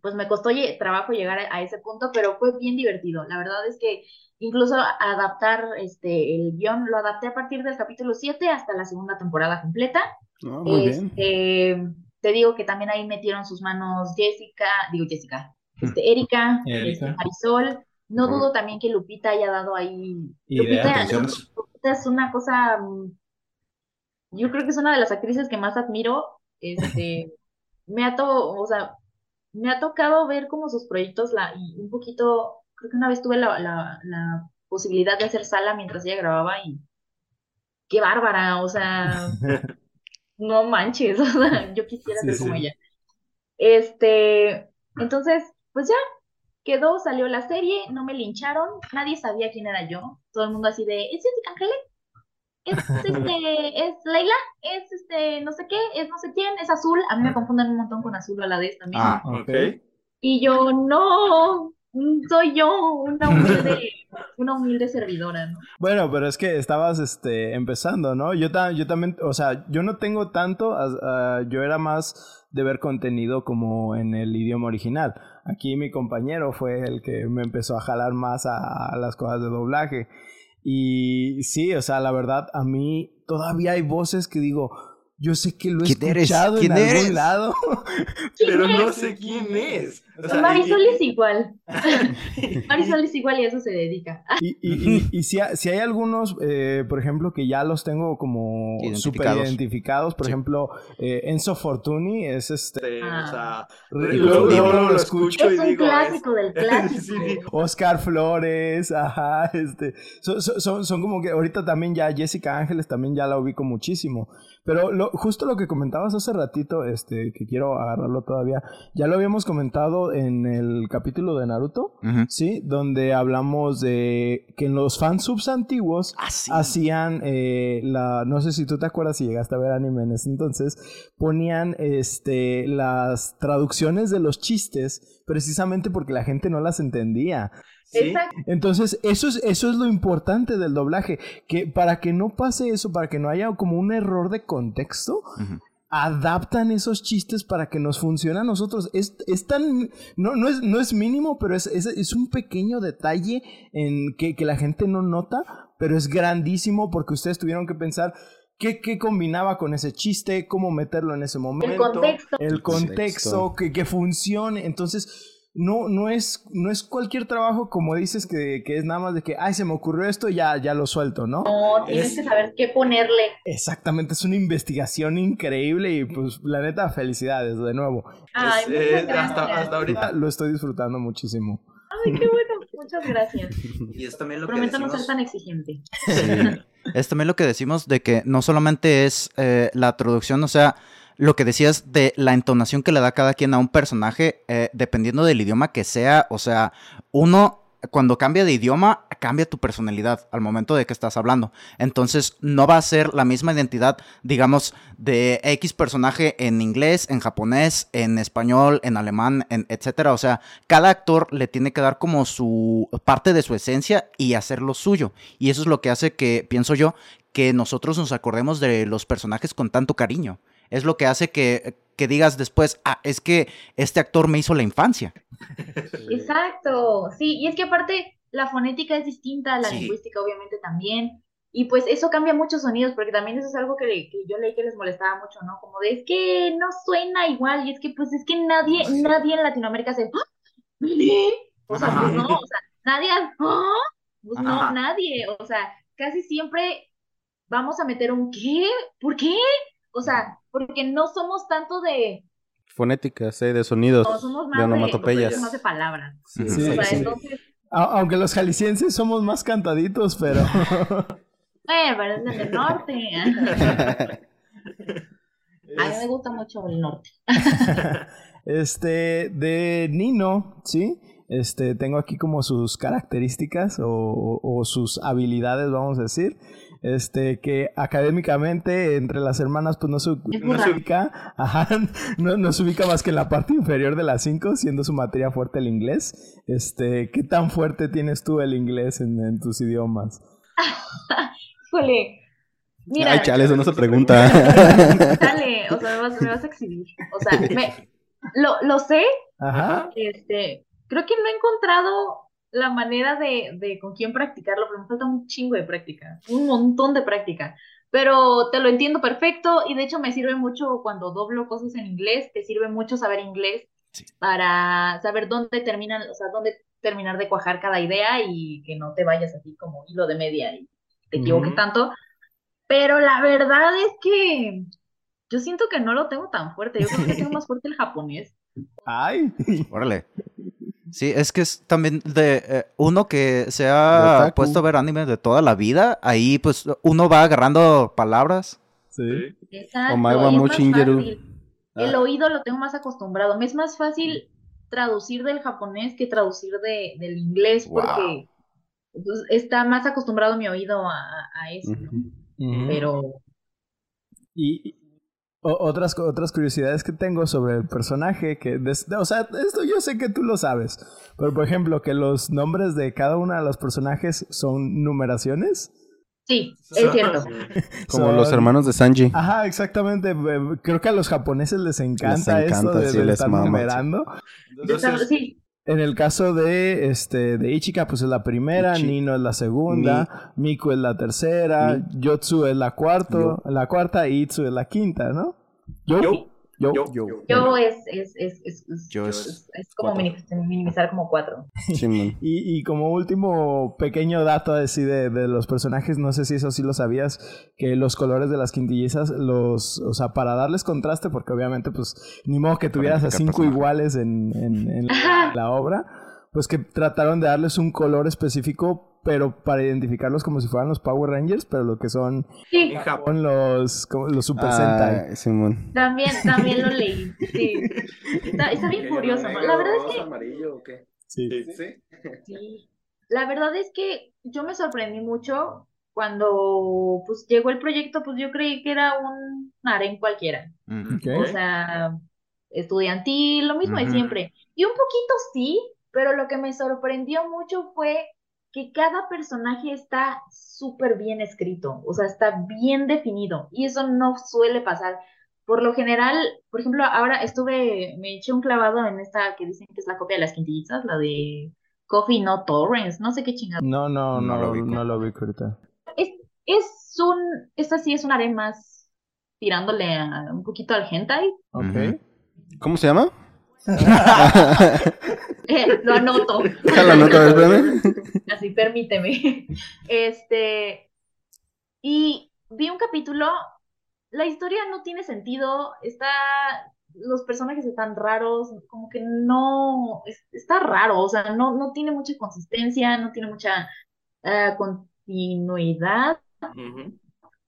pues me costó trabajo llegar a, ese punto, pero fue bien divertido. La verdad es que incluso adaptar este, el guion lo adapté a partir del capítulo 7 hasta la segunda temporada completa. Ah, muy bien. Te digo que también ahí metieron sus manos Jessica, digo Jessica, este, Erika, este, Marisol. No dudo también que Lupita haya dado ahí. Lupita, Lupita, es una cosa. Mm, yo creo que es una de las actrices que más admiro. Este, me ha to, o sea, me ha tocado ver como sus proyectos la, y un poquito. Creo que una vez tuve la, la, la posibilidad de hacer sala mientras ella grababa y qué bárbara, o sea, no manches, o sea, yo quisiera ser como ella. Este, entonces, pues ya, quedó, salió la serie, no me lincharon, nadie sabía quién era yo, todo el mundo así de, ¿es Jessica Ángeles? Es este, es Leila, es este, no sé qué, es no sé quién, es azul, a mí me confunden un montón con azul a la vez también. Ah, ok. Y yo, no, soy yo, una humilde, una humilde servidora, ¿no? Bueno, pero es que estabas este, empezando, ¿no? Yo, yo también, o sea, yo no tengo tanto, yo era más de ver contenido como en el idioma original. Aquí mi compañero fue el que me empezó a jalar más a las cosas de doblaje. Y sí, o sea, la verdad, a mí todavía hay voces que digo, yo sé que lo he escuchado en algún lado. Pero no sé quién es. Marisol es igual. Marisol es igual y a eso se dedica. y, y, y, si, si, hay algunos, eh, por ejemplo, que ya los tengo como súper identificados. Por ejemplo, eh, Enzo Fortuni es este. Ah. O sea, luego, lo escucho es y digo. un clásico del clásico. Oscar Flores, ajá, este. Son, son, son como que ahorita también ya Jessica Ángeles también ya la ubico muchísimo. Pero lo, justo lo que comentabas hace ratito, este, que quiero agarrarlo todavía, ya lo habíamos comentado en el capítulo de Naruto, ¿sí? Donde hablamos de que en los fansubs antiguos ah, hacían eh, la, no sé si tú te acuerdas si llegaste a ver anime en ese entonces, ponían este, las traducciones de los chistes precisamente porque la gente no las entendía. Entonces, eso es, eso es lo importante del doblaje, que para que no pase eso, para que no haya como un error de contexto, adaptan esos chistes para que nos funcione a nosotros. Es, tan, no, no, es, no es mínimo, pero es, es, un pequeño detalle en que, que, la gente no nota, pero es grandísimo porque ustedes tuvieron que pensar... ¿Qué, ¿Qué, combinaba con ese chiste? ¿Cómo meterlo en ese momento? El contexto. El contexto, que, que funcione. Entonces, no, no, es, no es cualquier trabajo como dices que, es nada más de que, ay, se me ocurrió esto, ya, ya lo suelto, ¿no? No, tienes que saber qué ponerle. Exactamente, es una investigación increíble y pues la neta, felicidades de nuevo. Ay, eh, hasta, hasta, ahorita lo estoy disfrutando muchísimo. Ay, qué bueno, muchas gracias. Y es también lo Prometo que decimos... no ser tan exigente. Es también lo que decimos de que no solamente es eh, la traducción, o sea lo que decías de la entonación que le da cada quien a un personaje, eh, dependiendo del idioma que sea, o sea, uno cuando cambia de idioma, cambia tu personalidad al momento de que estás hablando. Entonces, no va a ser la misma identidad, digamos, de X personaje en inglés, en japonés, en español, en alemán, en etcétera. O sea, cada actor le tiene que dar como su parte de su esencia y hacer lo suyo. Y eso es lo que hace que, pienso yo, que nosotros nos acordemos de los personajes con tanto cariño es lo que hace que, digas después, ah, es que este actor me hizo la infancia. Exacto, sí, y es que aparte la fonética es distinta, la lingüística obviamente también, y pues eso cambia muchos sonidos, porque también eso es algo que, yo leí que les molestaba mucho, ¿no? Como de, es que no suena igual, y es que pues es que nadie, nadie en Latinoamérica se... ¡Ah! O sea, pues no, o sea, nadie... ¡Ah! Pues no, nadie, o sea, casi siempre vamos a meter un ¿qué? ¿Por qué? O sea, porque no somos tanto de... Fonéticas, ¿eh? de sonidos, no, somos más de onomatopeyas. De, más de palabras. Sí, o sea, entonces... Aunque los jaliscienses somos más cantaditos, pero... eh, pero es del norte. A mí me gusta mucho el norte. este, de Nino, ¿sí? Este, tengo aquí como sus características o, o, sus habilidades, vamos a decir. Este, que académicamente entre las hermanas pues no se, no se ubica, ajá, no, no, se ubica más que en la parte inferior de las cinco, siendo su materia fuerte el inglés. Este, ¿qué tan fuerte tienes tú el inglés en, en tus idiomas? Híjole, Mira, Ay, chale, eso no se pregunta. Dale, o sea, me vas, me vas a exhibir. O sea, me, lo, lo sé. Ajá. Este, creo que no he encontrado la manera de, de con quién practicarlo, pero me falta un chingo de práctica, un montón de práctica. Pero te lo entiendo perfecto y de hecho me sirve mucho cuando doblo cosas en inglés, te sirve mucho saber inglés Sí. para saber dónde terminan, o sea, dónde terminar de cuajar cada idea y que no te vayas así como hilo de media y te equivoques tanto. Pero la verdad es que yo siento que no lo tengo tan fuerte. Yo creo que tengo más fuerte el japonés. Ay. Órale. Sí, es que es también de eh, uno que se ha puesto a ver anime de toda la vida, ahí pues uno va agarrando palabras. Sí. Exacto, mo más fácil. El oído lo tengo más acostumbrado. Me es más fácil traducir del japonés que traducir de, del inglés Wow. porque pues, está más acostumbrado mi oído a, a eso. Pero y- o- otras, otras curiosidades que tengo sobre el personaje, que, des- o sea, esto yo sé que tú lo sabes, pero por ejemplo, que los nombres de cada uno de los personajes son numeraciones. sí, es cierto. Como Son- los hermanos de Sanji. Ajá, exactamente. eh, Creo que a los japoneses les encanta, encanta, esto de, sí, de les estar mama, sí. numerando. Entonces, Sí, En el caso de este de Ichika, pues es la primera, Ichi. Nino es la segunda, Miku es la tercera, Yotsu es la cuarto, la cuarta y Itsu es la quinta, ¿no? Yo, yo, yo, yo, yo. yo es, es, es, es, es- Yo es- como cuatro. minimizar, como cuatro. Y, y como último pequeño dato así de, de los personajes, no sé si eso sí lo sabías, que los colores de las quintillizas, los, o sea, para darles contraste, porque obviamente pues ni modo que tuvieras a cinco iguales en, en- en la, Ajá. la obra, pues que trataron de darles un color específico, pero para identificarlos como si fueran los Power Rangers, pero lo que son, Sí, en Japón. los, como los Super Sentai. Ay, Simón. también, también lo leí. Sí. Está, está bien curioso, ¿no? La verdad es que amarillo o qué? Sí. Sí. Sí, la verdad es que yo me sorprendí mucho cuando pues llegó el proyecto, pues yo creí que era un harén cualquiera, o sea, estudiantil, lo mismo de siempre. Y un poquito sí, pero lo que me sorprendió mucho fue que cada personaje está súper bien escrito, o sea, está bien definido, y eso no suele pasar. Por lo general, por ejemplo, ahora estuve, me eché un clavado en esta que dicen que es la copia de las quintillitas, la de Coffee No Torrents, no sé qué chingada. No, no, No no, lo ubico. no lo vi ahorita. Es, es un, esta sí es un harem más tirándole a- un poquito al hentai. Ok. ¿Cómo se llama? Eh, lo anoto. Espérame. Así, permíteme. Este, y vi un capítulo, la historia no tiene sentido, está, los personajes están raros, como que no, es- está raro, o sea, no, no tiene mucha consistencia, no tiene mucha eh, continuidad.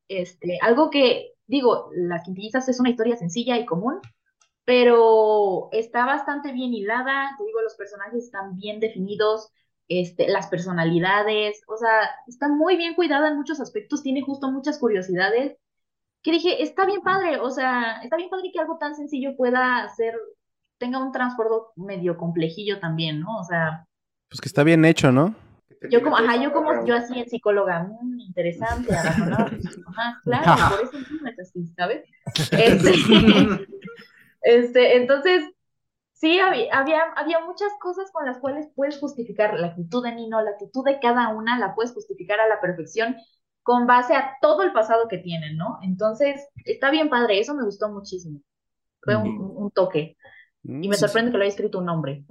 Este, algo que, digo, Las Quintillizas es una historia sencilla y común, pero está bastante bien hilada, te digo, los personajes están bien definidos, este, las personalidades, o sea, está muy bien cuidada en muchos aspectos, tiene justo muchas curiosidades, que dije, está bien padre, o sea, está bien padre que algo tan sencillo pueda ser, tenga un trasfondo medio complejillo también, ¿no? O sea, Pues que está bien hecho, ¿no? yo como, ajá, yo como, yo así en psicóloga, mm, interesante, razonable, ajá, claro, por eso mismo es así, ¿sabes? Este, este, entonces, sí, había, había, había muchas cosas con las cuales puedes justificar la actitud de Nino, la actitud de cada una, la puedes justificar a la perfección con base a todo el pasado que tienen, ¿no? Entonces, está bien padre, eso me gustó muchísimo. Fue un, un toque. Y me sorprende que lo haya escrito un hombre.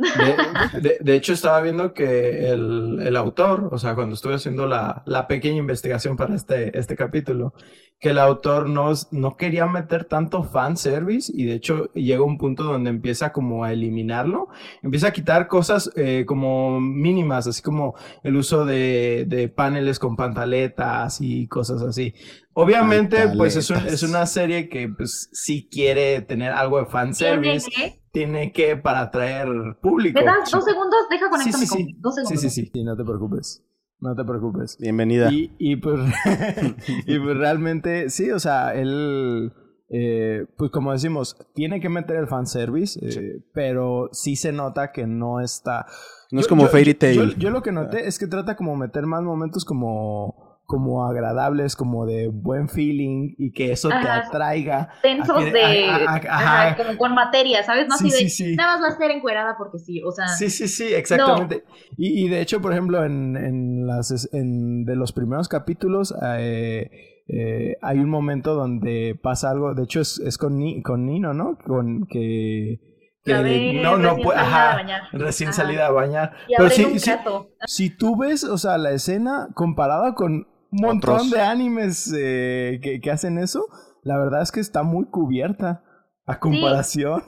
De, de- de hecho, estaba viendo que el, el autor, o sea, cuando estuve haciendo la, la pequeña investigación para este, este capítulo, que el autor no, no quería meter tanto fanservice y de hecho llega un punto donde empieza como a eliminarlo, empieza a quitar cosas eh, como mínimas, así como el uso de, de paneles con pantaletas y cosas así. Obviamente, pues es, un- es una serie que pues sí quiere tener algo de Tiene fanservice que- tiene que para atraer público. ¿Me das dos segundos? Deja Sí, conectarme sí, sí. con dos Sí, segundos. sí, sí. Sí, no te preocupes. No te preocupes. Bienvenida. Y, y pues, y pues realmente, sí, o sea, él, eh, pues como decimos, tiene que meter el fanservice, eh, pero sí se nota que no está... No es como Fairy Tail. Yo, yo lo que noté es que trata como meter más momentos como como agradables, como de buen feeling y que eso te atraiga. Tensos que- de. a- a- a- ajá, ajá. como con materia, ¿sabes? No Sí, así de. sí, sí. Nada más va a ser encuerada porque sí, o sea. Sí, sí, sí, exactamente. Y, y de hecho, por ejemplo, en, en las en, de los primeros capítulos eh, eh, hay un momento donde pasa algo, de hecho es, es con, Ni- con Nino, ¿no? Con que... que no, no puede, ajá, bañar. recién Ajá. salida a bañar. Y Pero sí, caso. si tú ves, o sea, la escena comparada con montón Otros. de animes eh, que, que hacen eso, la verdad es que está muy cubierta a comparación.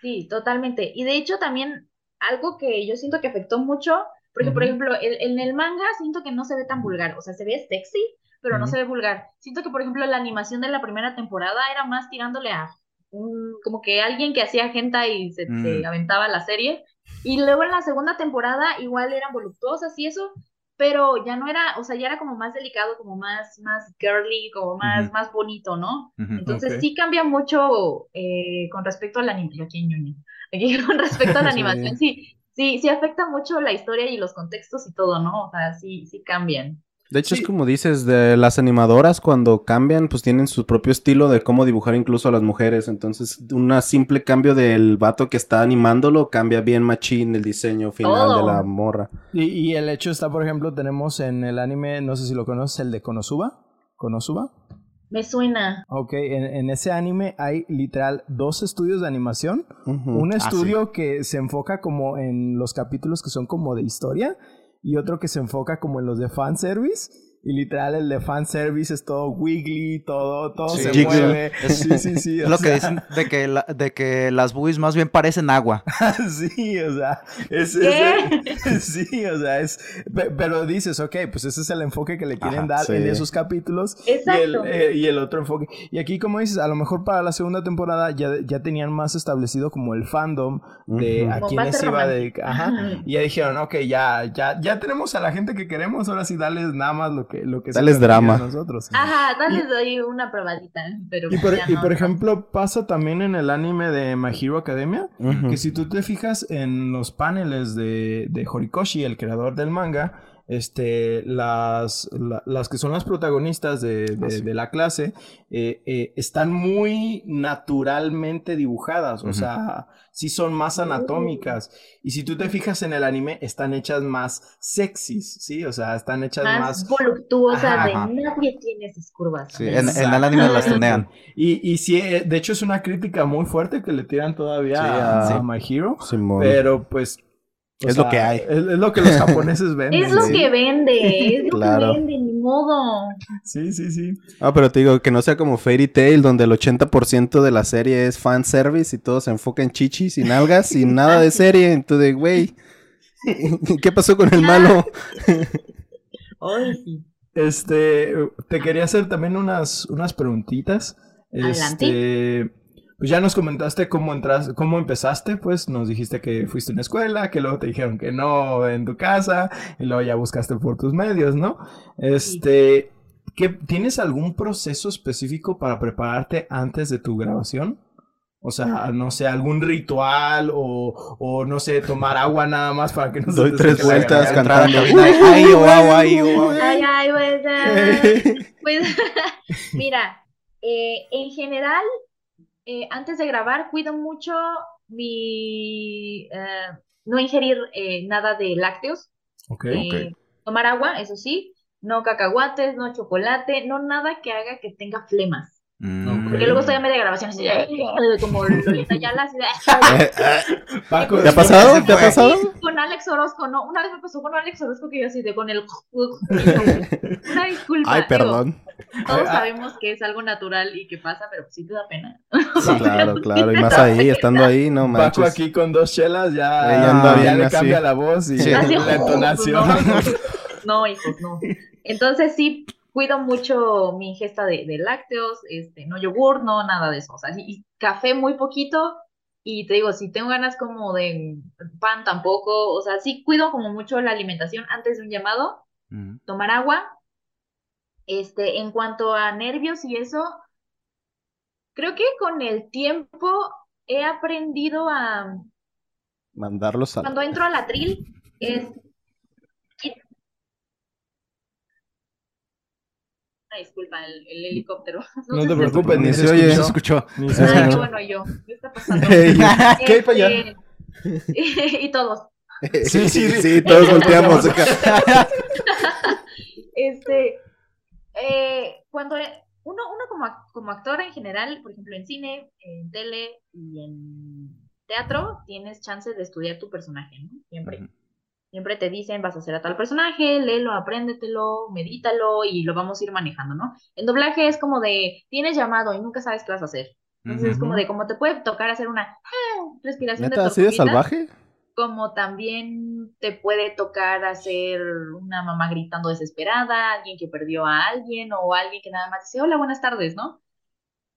Sí, totalmente. Y de hecho también algo que yo siento que afectó mucho, porque por ejemplo, el- en el manga siento que no se ve tan vulgar, o sea, se ve sexy, pero no se ve vulgar. Siento que por ejemplo la animación de la primera temporada era más tirándole a un, como que alguien que hacía gente y se, Mm. se aventaba la serie. Y luego en la segunda temporada igual eran voluptuosas y eso, pero ya no era, o sea, ya era como más delicado, como más, más girly, como más, más bonito, ¿no? Entonces sí cambia mucho eh, con respecto a la animación. Aquí en. Aquí con respecto a la animación, sí, sí, sí afecta mucho la historia y los contextos y todo, ¿no? O sea, sí, sí cambian. De hecho, Sí. es como dices, de las animadoras cuando cambian, pues tienen su propio estilo de cómo dibujar incluso a las mujeres. Entonces, un simple cambio del vato que está animándolo cambia bien machín el diseño final de la morra. Y, y el hecho está, por ejemplo, tenemos en el anime, no sé si lo conoces, el de Konosuba. ¿Konosuba? Me suena. Ok, en, en ese anime hay literal dos estudios de animación. Un Ah, estudio que se enfoca como en los capítulos que son como de historia y otro que se enfoca como en los de fanservice. Y literal el de fanservice es todo wiggly, todo, todo Sí. se Jiggle. mueve. Sí, sí, sí. Es o lo que dicen de que, la- de que las boobies más bien parecen agua. sí, o sea, es, ¿Qué? es- sí, o sea, es, pe- pero dices, ok, pues ese es el enfoque que le quieren Ajá, dar sí. en esos capítulos y Exacto. el, eh, y el otro enfoque. Y aquí, como dices, a lo mejor para la segunda temporada ya, ya tenían más establecido como el fandom de a Como quiénes iba a dedicar. Ajá. Y ya dijeron, ok, ya, ya, ya tenemos a la gente que queremos, ahora sí dales nada más lo que, lo que se Dales pide a drama. nosotros. Ajá, dale doy una probadita, pero Y por, ya y no, por no. ejemplo, pasa también en el anime de My Hero Academia, Ujú. que si tú te fijas en los paneles de, de Horikoshi, el creador del manga, este, las, la- las que son las protagonistas de, de- Ah, sí. de la clase eh, eh, están muy naturalmente dibujadas, o Ujú. sea, sí son más anatómicas. Y si tú te fijas en el anime, están hechas más sexys, ¿sí? O sea, están hechas más, más... voluptuosa de Ajá. nadie tiene esas curvas. Sí, en, en el anime las tunean. Y, y sí, eh, de hecho es una crítica muy fuerte que le tiran todavía Sí, a, sí. a My Hero, Simón. pero pues... o Es lo que hay. Es, es lo que los japoneses venden. Es lo sí. que vende, es lo Claro. que vende, ni modo. Sí, sí, sí. Ah, pero te digo que no sea como Fairy Tail, donde el 80% de la serie es fan service y todo se enfoca en chichis y nalgas y nada de serie. Entonces, güey, ¿qué pasó con el malo? Este, te quería hacer también unas, unas preguntitas. Adelante. Este, pues ya nos comentaste cómo entras, cómo empezaste, pues nos dijiste que fuiste a una escuela, que luego te dijeron que no en tu casa, y luego ya buscaste por tus medios, ¿no? Este, ¿qué, ¿tienes algún proceso específico para prepararte antes de tu grabación? O sea, no sé, algún ritual o, o no sé, tomar agua nada más para que no se Doy te tres vueltas cantando. Ay, oh, ay, oh. Ay, ay, pues, ah, pues, mira, eh, en general, eh, antes de grabar, cuido mucho mi eh, no ingerir eh, nada de lácteos, Ok. eh, tomar agua, eso sí, no cacahuates, no chocolate, no nada que haga que tenga flemas. Mm. Porque luego estoy a media grabación así, como Lolita así ¿Te ha pasado? ¿Te ha pasado? con Alex Orozco, no, una vez me pasó con Alex Orozco que yo así de con el una disculpa. Ay, digo, perdón. todos sabemos que es algo natural y que pasa, pero sí te da pena. Sí, claro, claro. Y más ahí, estando ahí, no Paco manches. aquí con dos chelas ya, Ella anda ya le así. cambia la voz y Sí. la Así, entonación. No, no, hijos, no. Entonces sí cuido mucho mi ingesta de, de lácteos, este, no yogur, no nada de eso. O sea, y- y café muy poquito. Y te digo, si tengo ganas como de pan tampoco, o sea, sí cuido como mucho la alimentación antes de un llamado. tomar agua. Este, en cuanto a nervios y eso, creo que con el tiempo he aprendido a mandarlos a cuando entro al atril es disculpa, el, helicóptero. No, te preocupes, ni se oye. Se escuchó. Se ah, bueno, yo. ¿Qué está pasando? ¿Qué hay para allá? Este, y todos. Sí, sí, sí, todos volteamos este, eh, cuando uno, uno como, como actor en general, por ejemplo, en cine, en tele y en teatro, tienes chance de estudiar tu personaje, ¿no? Siempre. Siempre te dicen, vas a hacer a tal personaje, léelo, apréndetelo, medítalo y lo vamos a ir manejando, ¿no? En doblaje es como de, tienes llamado y nunca sabes qué vas a hacer. Entonces es como de, como te puede tocar hacer una ah, respiración ¿Neta, de así de salvaje? Como también te puede tocar hacer una mamá gritando desesperada, alguien que perdió a alguien o alguien que nada más dice, hola, buenas tardes, ¿no?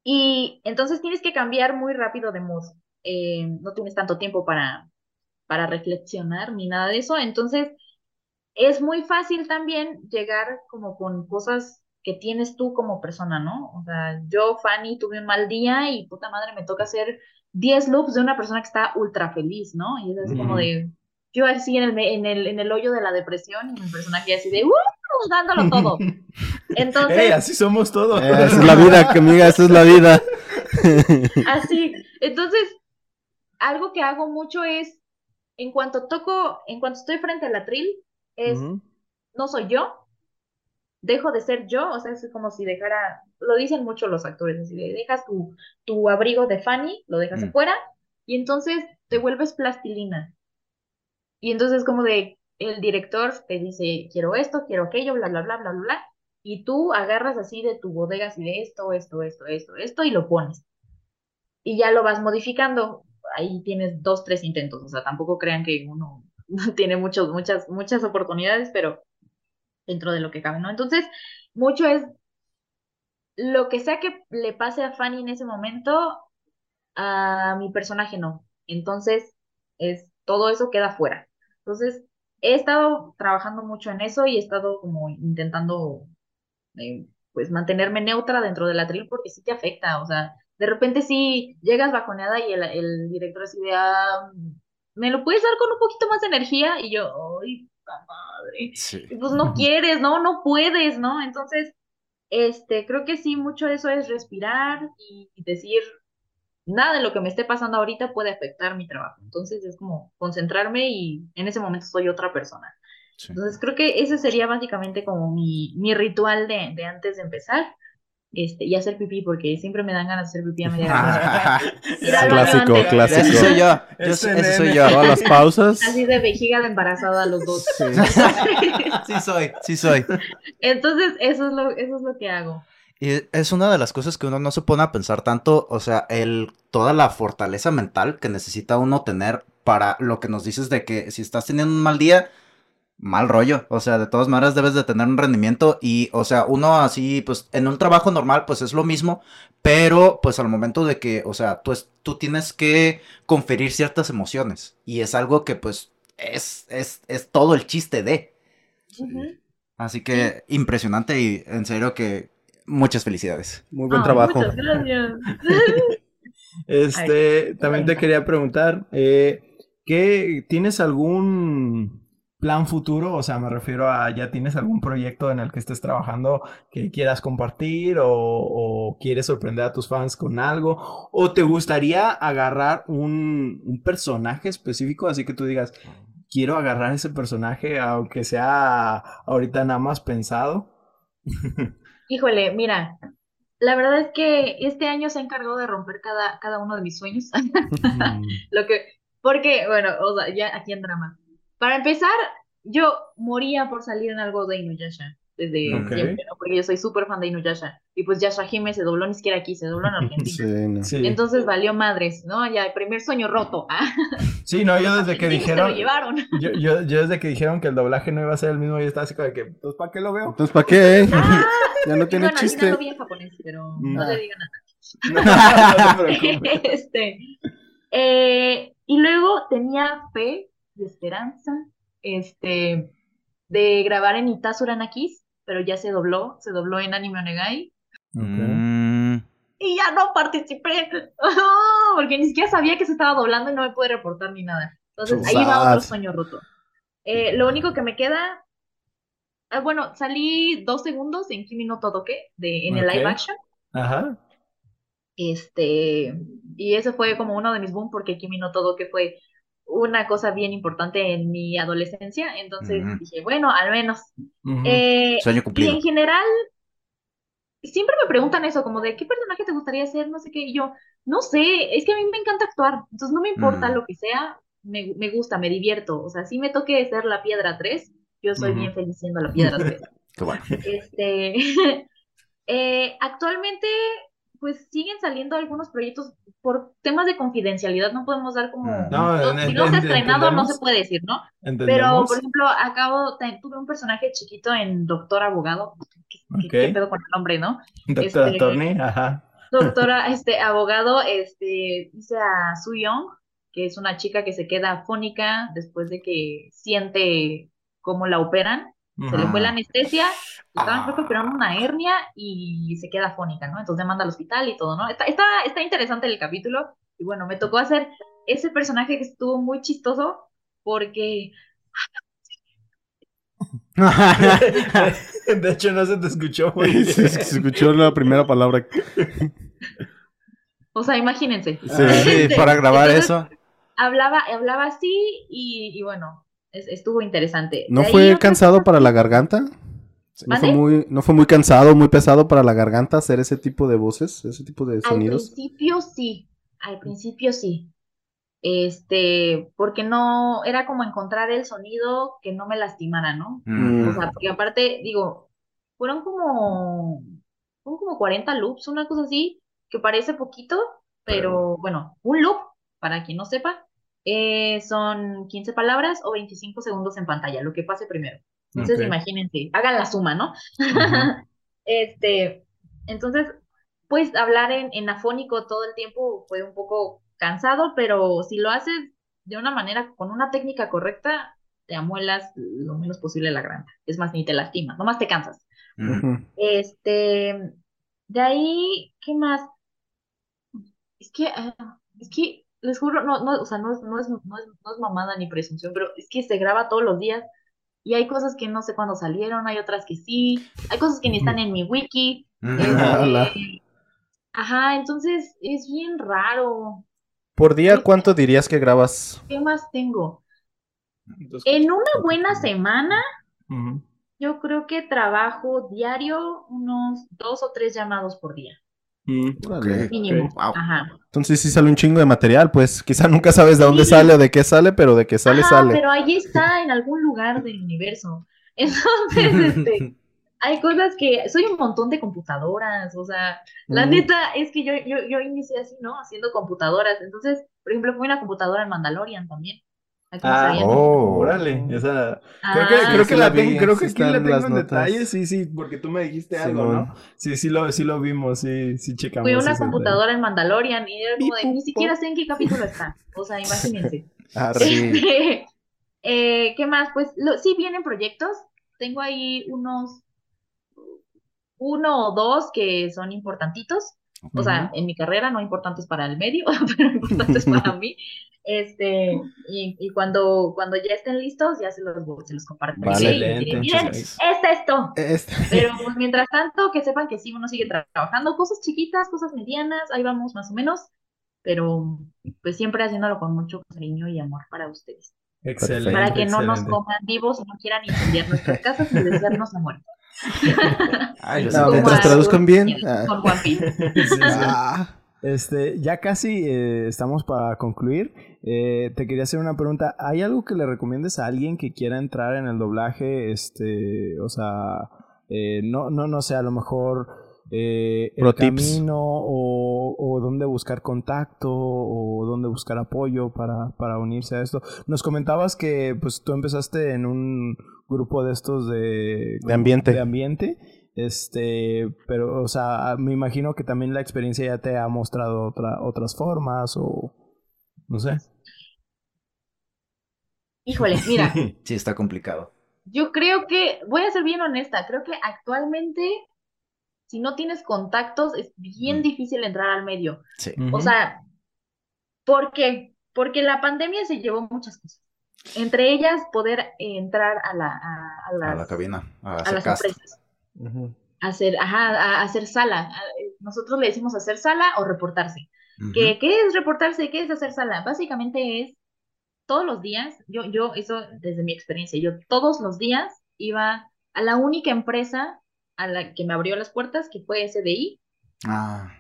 Y entonces tienes que cambiar muy rápido de mood. Eh, no tienes tanto tiempo para, para reflexionar ni nada de eso. Entonces, es muy fácil también llegar como con cosas que tienes tú como persona, ¿no? O sea, yo, Fanny, tuve un mal día y puta madre, me toca hacer 10 loops de una persona que está ultra feliz, ¿no? Y es así como de, yo así en el, en, el, en el hoyo de la depresión y mi personaje así de, ¡uh! dándolo todo. Entonces... así somos todos. Eh, esa es la vida, amiga, esa es la vida. así. Entonces, algo que hago mucho es en cuanto toco, en cuanto estoy frente al atril, es, no soy yo, dejo de ser yo, o sea, es como si dejara, lo dicen mucho los actores, así de, dejas tu, tu abrigo de Fanny, lo dejas afuera, y entonces te vuelves plastilina. Y entonces como de, el director te dice, quiero esto, quiero aquello, bla, bla, bla, bla, bla, bla, y tú agarras así de tu bodega, así de esto, esto, esto, esto, esto, y lo pones. Y ya lo vas modificando ahí tienes dos, tres intentos, o sea, tampoco crean que uno tiene muchos, muchas, muchas oportunidades, pero dentro de lo que cabe, ¿no? Entonces, mucho es lo que sea que le pase a Fanny en ese momento, a mi personaje no. Entonces, es, todo eso queda fuera. Entonces, he estado trabajando mucho en eso y he estado como intentando, eh, pues, mantenerme neutra dentro de la tril porque sí te afecta, o sea, de repente sí llegas bajoneada y el, director así de, ah, ¿me lo puedes dar con un poquito más de energía? Y yo, ay, madre. Y pues no quieres, ¿no? No puedes, ¿no? Entonces, este, creo que sí, mucho de eso es respirar y decir, nada de lo que me esté pasando ahorita puede afectar mi trabajo. Entonces es como concentrarme y en ese momento soy otra persona. Entonces creo que ese sería básicamente como mi, mi ritual de, de antes de empezar este, y hacer pipí, porque siempre me dan ganas de hacer pipí a media Clásico, clásico. Ese soy yo. ese soy yo. Todas las pausas. Así de vejiga de embarazada los dos. Sí. soy, sí soy. Entonces, eso es lo, eso es lo que hago. Y es una de las cosas que uno no se pone a pensar tanto, o sea, el, toda la fortaleza mental que necesita uno tener para lo que nos dices de que si estás teniendo un mal día, mal rollo. O sea, de todas maneras debes de tener un rendimiento y, o sea, uno así, pues en un trabajo normal, pues es lo mismo, pero pues al momento de que, o sea, tú, tú tienes que conferir ciertas emociones y es algo que pues es, es, es todo el chiste de. Así que impresionante y en serio que muchas felicidades. Muy buen trabajo. Muchas gracias. este, también te quería preguntar, eh, ¿qué, ¿tienes algún plan futuro? O sea, me refiero a, ¿ya tienes algún proyecto en el que estés trabajando que quieras compartir o, quieres sorprender a tus fans con algo? ¿O te gustaría agarrar un, personaje específico así que tú digas, quiero agarrar ese personaje aunque sea ahorita nada más pensado? Híjole, mira, la verdad es que este año se ha encargado de romper cada, cada uno de mis sueños. Lo que, porque, bueno, o sea, ya aquí en drama. Para empezar, yo moría por salir en algo de Inuyasha desde siempre, ¿no? Porque yo soy súper fan de Inuyasha. Y pues Yasha Hime se dobló ni siquiera aquí, se dobló en Argentina. sí, Entonces valió madres, ¿no? Ya, el primer sueño roto. ¿ah? Sí, no, yo desde que dijeron. lo llevaron. Yo, yo, yo, desde que dijeron que el doblaje no iba a ser el mismo, yo estaba así como de que, ¿entonces para qué lo veo? Entonces, ¿para qué? Ah, ya no tiene bueno, chiste. No bien japonés, pero no, le digan nada. No, no este, eh, y luego tenía fe y esperanza este, de grabar en Itasuranakis, pero ya se dobló, se dobló en Anime Onegai. Mm, Y ya no participé, porque ni siquiera sabía que se estaba doblando y no me pude reportar ni nada. Entonces ahí va otro sueño roto. Eh, lo único que me queda, ah, bueno, salí dos segundos en Kimi no Todoke, de, en el live action. Ajá. Este, y eso fue como uno de mis boom porque Kimi no Todoke fue una cosa bien importante en mi adolescencia. Entonces Ujú. dije, bueno, al menos. Ujú. Eh, sueño y cumplido. en general, siempre me preguntan eso, como de qué personaje te gustaría ser, no sé qué. Y yo, no sé, es que a mí me encanta actuar. Entonces no me importa Mm. lo que sea, me, me gusta, me divierto. O sea, si me toque ser la piedra 3, yo soy bien feliz siendo la piedra 3. Qué bueno. Este, eh, actualmente, pues siguen saliendo algunos proyectos por temas de confidencialidad, no podemos dar como, Mm. No, no, en- si no se ha en- estrenado no se puede decir, ¿no? Pero, por ejemplo, acabo, te- tuve un personaje chiquito en Doctor Abogado, ¿qué, qué- Ok. qué pedo con el nombre, no? Doctor este- Attorney, ajá. Doctora, este, abogado, este, hice a Su Young, que es una chica que se queda afónica después de que siente cómo la operan se le fue la anestesia, le estaban creo que Ah. una hernia y se queda afónica, ¿no? Entonces manda al hospital y todo, ¿no? Está, está, está interesante el capítulo y bueno, me tocó hacer ese personaje que estuvo muy chistoso porque De hecho, no se te escuchó muy bien. Se se escuchó la primera palabra. O sea, imagínense. Sí, sí, para grabar Entonces, eso. Hablaba, hablaba así y, y bueno, estuvo interesante. ¿No fue cansado para la garganta? ¿No fue, muy, ¿No fue muy cansado, muy pesado para la garganta hacer ese tipo de voces, ese tipo de Al sonidos? principio sí, al principio sí. Este, porque no, era como encontrar el sonido que no me lastimara, ¿no? Mm. O sea, porque aparte, digo, fueron como, fueron como 40 loops, una cosa así, que parece poquito, pero bueno, un loop, para quien no sepa, eh, son 15 palabras o 25 segundos en pantalla, lo que pase primero. Entonces, imagínense, hagan la suma, ¿no? Este, entonces, pues hablar en, en afónico todo el tiempo fue un poco cansado, pero si lo haces de una manera, con una técnica correcta, te amuelas lo menos posible la garganta. Es más, ni te lastimas, nomás te cansas. Este, de ahí, ¿qué más? Es que, ah, es que, les juro, no, no, o sea, no es, no es, no es, no es mamada ni presunción, pero es que se graba todos los días y hay cosas que no sé cuándo salieron, hay otras que sí, hay cosas que ni están en mi wiki. Mm. este, ajá, entonces es bien raro. Por día, ¿cuánto dirías que grabas? ¿Qué más tengo? En una buena semana, yo creo que trabajo diario unos dos o tres llamados por día, Mm. Wow. Ajá. Entonces sí sale un chingo de material, pues quizá nunca sabes de dónde Sí. sale o de qué sale, pero de que sale, Ajá, sale. pero ahí está en algún lugar del universo. Entonces, este, hay cosas que, soy un montón de computadoras, o sea, la Mm. neta es que yo, yo, yo inicié así, ¿no? Haciendo computadoras. Entonces, por ejemplo, fue una computadora en Mandalorian también. Ah, oh. Órale, esa... Ah, Creo que, creo sí que la la vi, tengo, creo que sí aquí la tengo las en notas. detalle, sí, sí, porque tú me dijiste algo, Simón. ¿no? Sí, sí lo, sí lo vimos, sí, sí checamos. fue una computadora en Mandalorian y era como de, ni siquiera sé en qué capítulo está. O sea, imagínense. Sí. Este, eh, ¿qué más? Pues lo, sí vienen proyectos. Tengo ahí unos uno o dos que son importantitos. O sea, en mi carrera no importantes para el medio, pero importantes para mí. Este, y, y cuando, cuando ya estén listos, ya se los, se los compartiré Vale. Excelente, diré, miren, es esto. Este- Pero pues mientras tanto, que sepan que sí, uno sigue tra- trabajando, cosas chiquitas, cosas medianas, ahí vamos más o menos, pero pues siempre haciéndolo con mucho cariño y amor para ustedes. Excelente. Para que no nos excelente. coman vivos y no quieran incendiar nuestras casas ni desearnos la muerte. Ay, yo No, sí. Mientras a- traduzcan bien. ah. Con. Sí, sí. Ah. Este, ya casi eh, estamos para concluir. Eh, te quería hacer una pregunta. ¿Hay algo que le recomiendes a alguien que quiera entrar en el doblaje? Este, o sea, eh, no, no, no sé, a lo mejor eh, el Pro camino o, o dónde buscar contacto o dónde buscar apoyo para, para unirse a esto. Nos comentabas que pues tú empezaste en un grupo de estos de, De ambiente. de ambiente. Este, pero, o sea, me imagino que también la experiencia ya te ha mostrado otra, otras formas o no sé. Híjole, mira, Sí, está complicado. yo creo que, voy a ser bien honesta, creo que actualmente, si no tienes contactos, es bien difícil entrar al medio. Sí. O sea, ¿por qué? Porque la pandemia se llevó muchas cosas. Entre ellas, poder entrar a la, a, a las, A la cabina. A, las Hacer, ajá, a hacer sala. A- Nosotros le decimos hacer sala o reportarse. ¿Qué, qué es reportarse? ¿Qué es hacer sala? Básicamente es todos los días, yo, yo, eso desde mi experiencia, yo todos los días iba a la única empresa a la que me abrió las puertas, que fue SDI, Ah,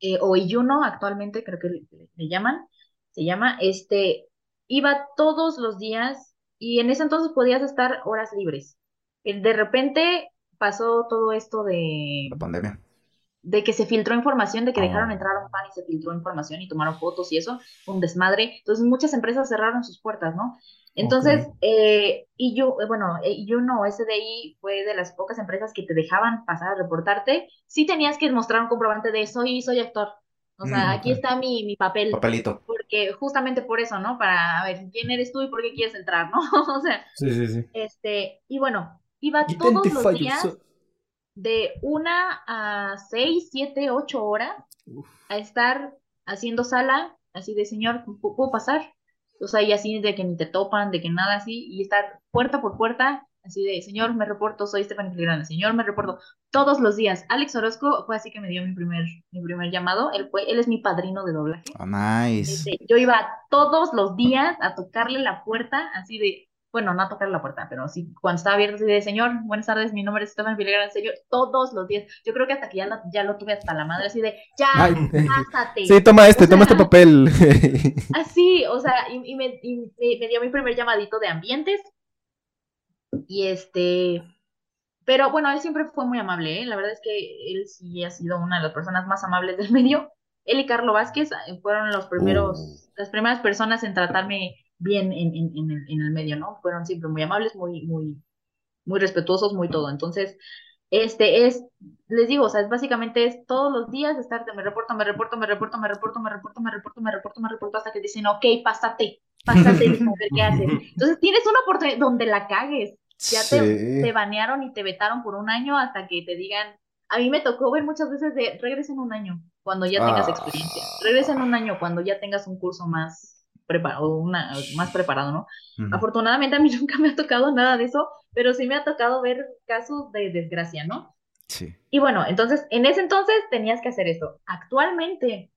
eh, o Iyuno actualmente creo que le, le llaman, se llama, este, iba todos los días y en ese entonces podías estar horas libres. Eh, De repente pasó todo esto de, la pandemia. de que se filtró información, de que dejaron Ah. entrar a un fan y se filtró información y tomaron fotos y eso, un desmadre. Entonces muchas empresas cerraron sus puertas, ¿no? Entonces, eh, y yo, eh, bueno, eh, yo no, SDI fue de las pocas empresas que te dejaban pasar a reportarte. Sí tenías que mostrar un comprobante de soy, soy actor. O sea, Mm, aquí está mi, mi papel. Papelito. Porque justamente por eso, ¿no? Para a ver quién eres tú y por qué quieres entrar, ¿no? O sea, Sí, sí, sí. este, y bueno, iba todos los días de una a seis, siete, ocho horas a estar haciendo sala, así de señor, ¿pu- ¿puedo pasar? O sea, y así de que ni te topan, de que nada así, y estar puerta por puerta, así de señor, me reporto, soy Stephanie Filigrana, señor, me reporto todos los días. Alex Orozco fue así que me dio mi primer, mi primer llamado, él fue, él es mi padrino de doblaje. Oh, nice. Este, yo iba todos los días a tocarle la puerta, así de, bueno, no a tocarle la puerta, pero sí, cuando estaba abierto, así de, señor, buenas tardes, mi nombre es Estefan Filigrana, señor, todos los días. Yo creo que hasta que ya lo, ya lo tuve hasta la madre, así de, ya, Ay. pásate. Sí, toma este, O toma este sea, papel. Así, o sea, y, y me, y me- dio mi primer llamadito de ambientes. Y este, pero bueno, él siempre fue muy amable, ¿eh? La verdad es que él sí ha sido una de las personas más amables del medio. Él y Carlo Vázquez eh, fueron los primeros, las primeras personas en tratarme bien en, en, en el, en el medio, ¿no? Fueron siempre muy amables, muy, muy, muy respetuosos, muy todo. Entonces, este es, les digo, o sea, es básicamente es todos los días estar de me reporto, me reporto, me reporto, me reporto, me reporto, me reporto, me reporto, me reporto, hasta que dicen, ok, pásate, pásate, ver qué haces. Entonces tienes una oportunidad donde la cagues. Ya te, te banearon y te vetaron por un año hasta que te digan. A mí me tocó ver muchas veces de regresen un año cuando ya tengas Ah. experiencia. Regresen un año cuando ya tengas un curso más preparado, una, más preparado, ¿no? Afortunadamente a mí nunca me ha tocado nada de eso, pero sí me ha tocado ver casos de desgracia, ¿no? Sí. Y bueno, entonces, en ese entonces tenías que hacer esto. Actualmente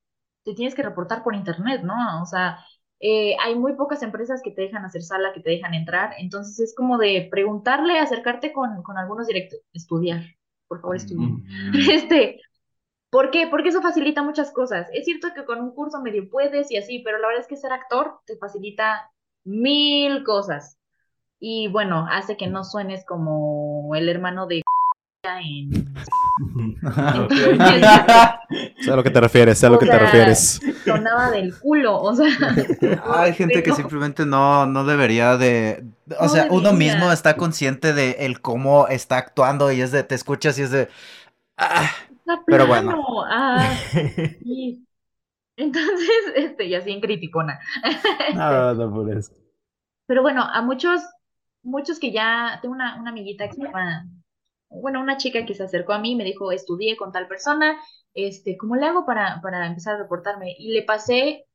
te tienes que reportar por internet, ¿no? O sea, eh, hay muy pocas empresas que te dejan hacer sala, que te dejan entrar. Entonces es como de preguntarle, acercarte con, con algunos directos, estudiar, por favor, estudien. Mm. Este, ¿por qué? Porque eso facilita muchas cosas. Es cierto que con un curso medio puedes y así, pero la verdad es que ser actor te facilita mil cosas. Y bueno, hace que no suenes como el hermano de en Sé a lo que te refieres, sé a lo O que te sea, refieres. sonaba del culo, o sea, Hay gente que Pero- simplemente no, no debería de... O No sea, uno debería. mismo está consciente de el cómo está actuando y es de, te escuchas y es de... ah, está Pero bueno. Ah, sí. Entonces, este, y así en criticona. No por eso. Pero bueno, a muchos, muchos que ya, tengo una, una amiguita que se llama, bueno, una chica que se acercó a mí y me dijo, estudié con tal persona, este, ¿cómo le hago para, para empezar a reportarme? Y le pasé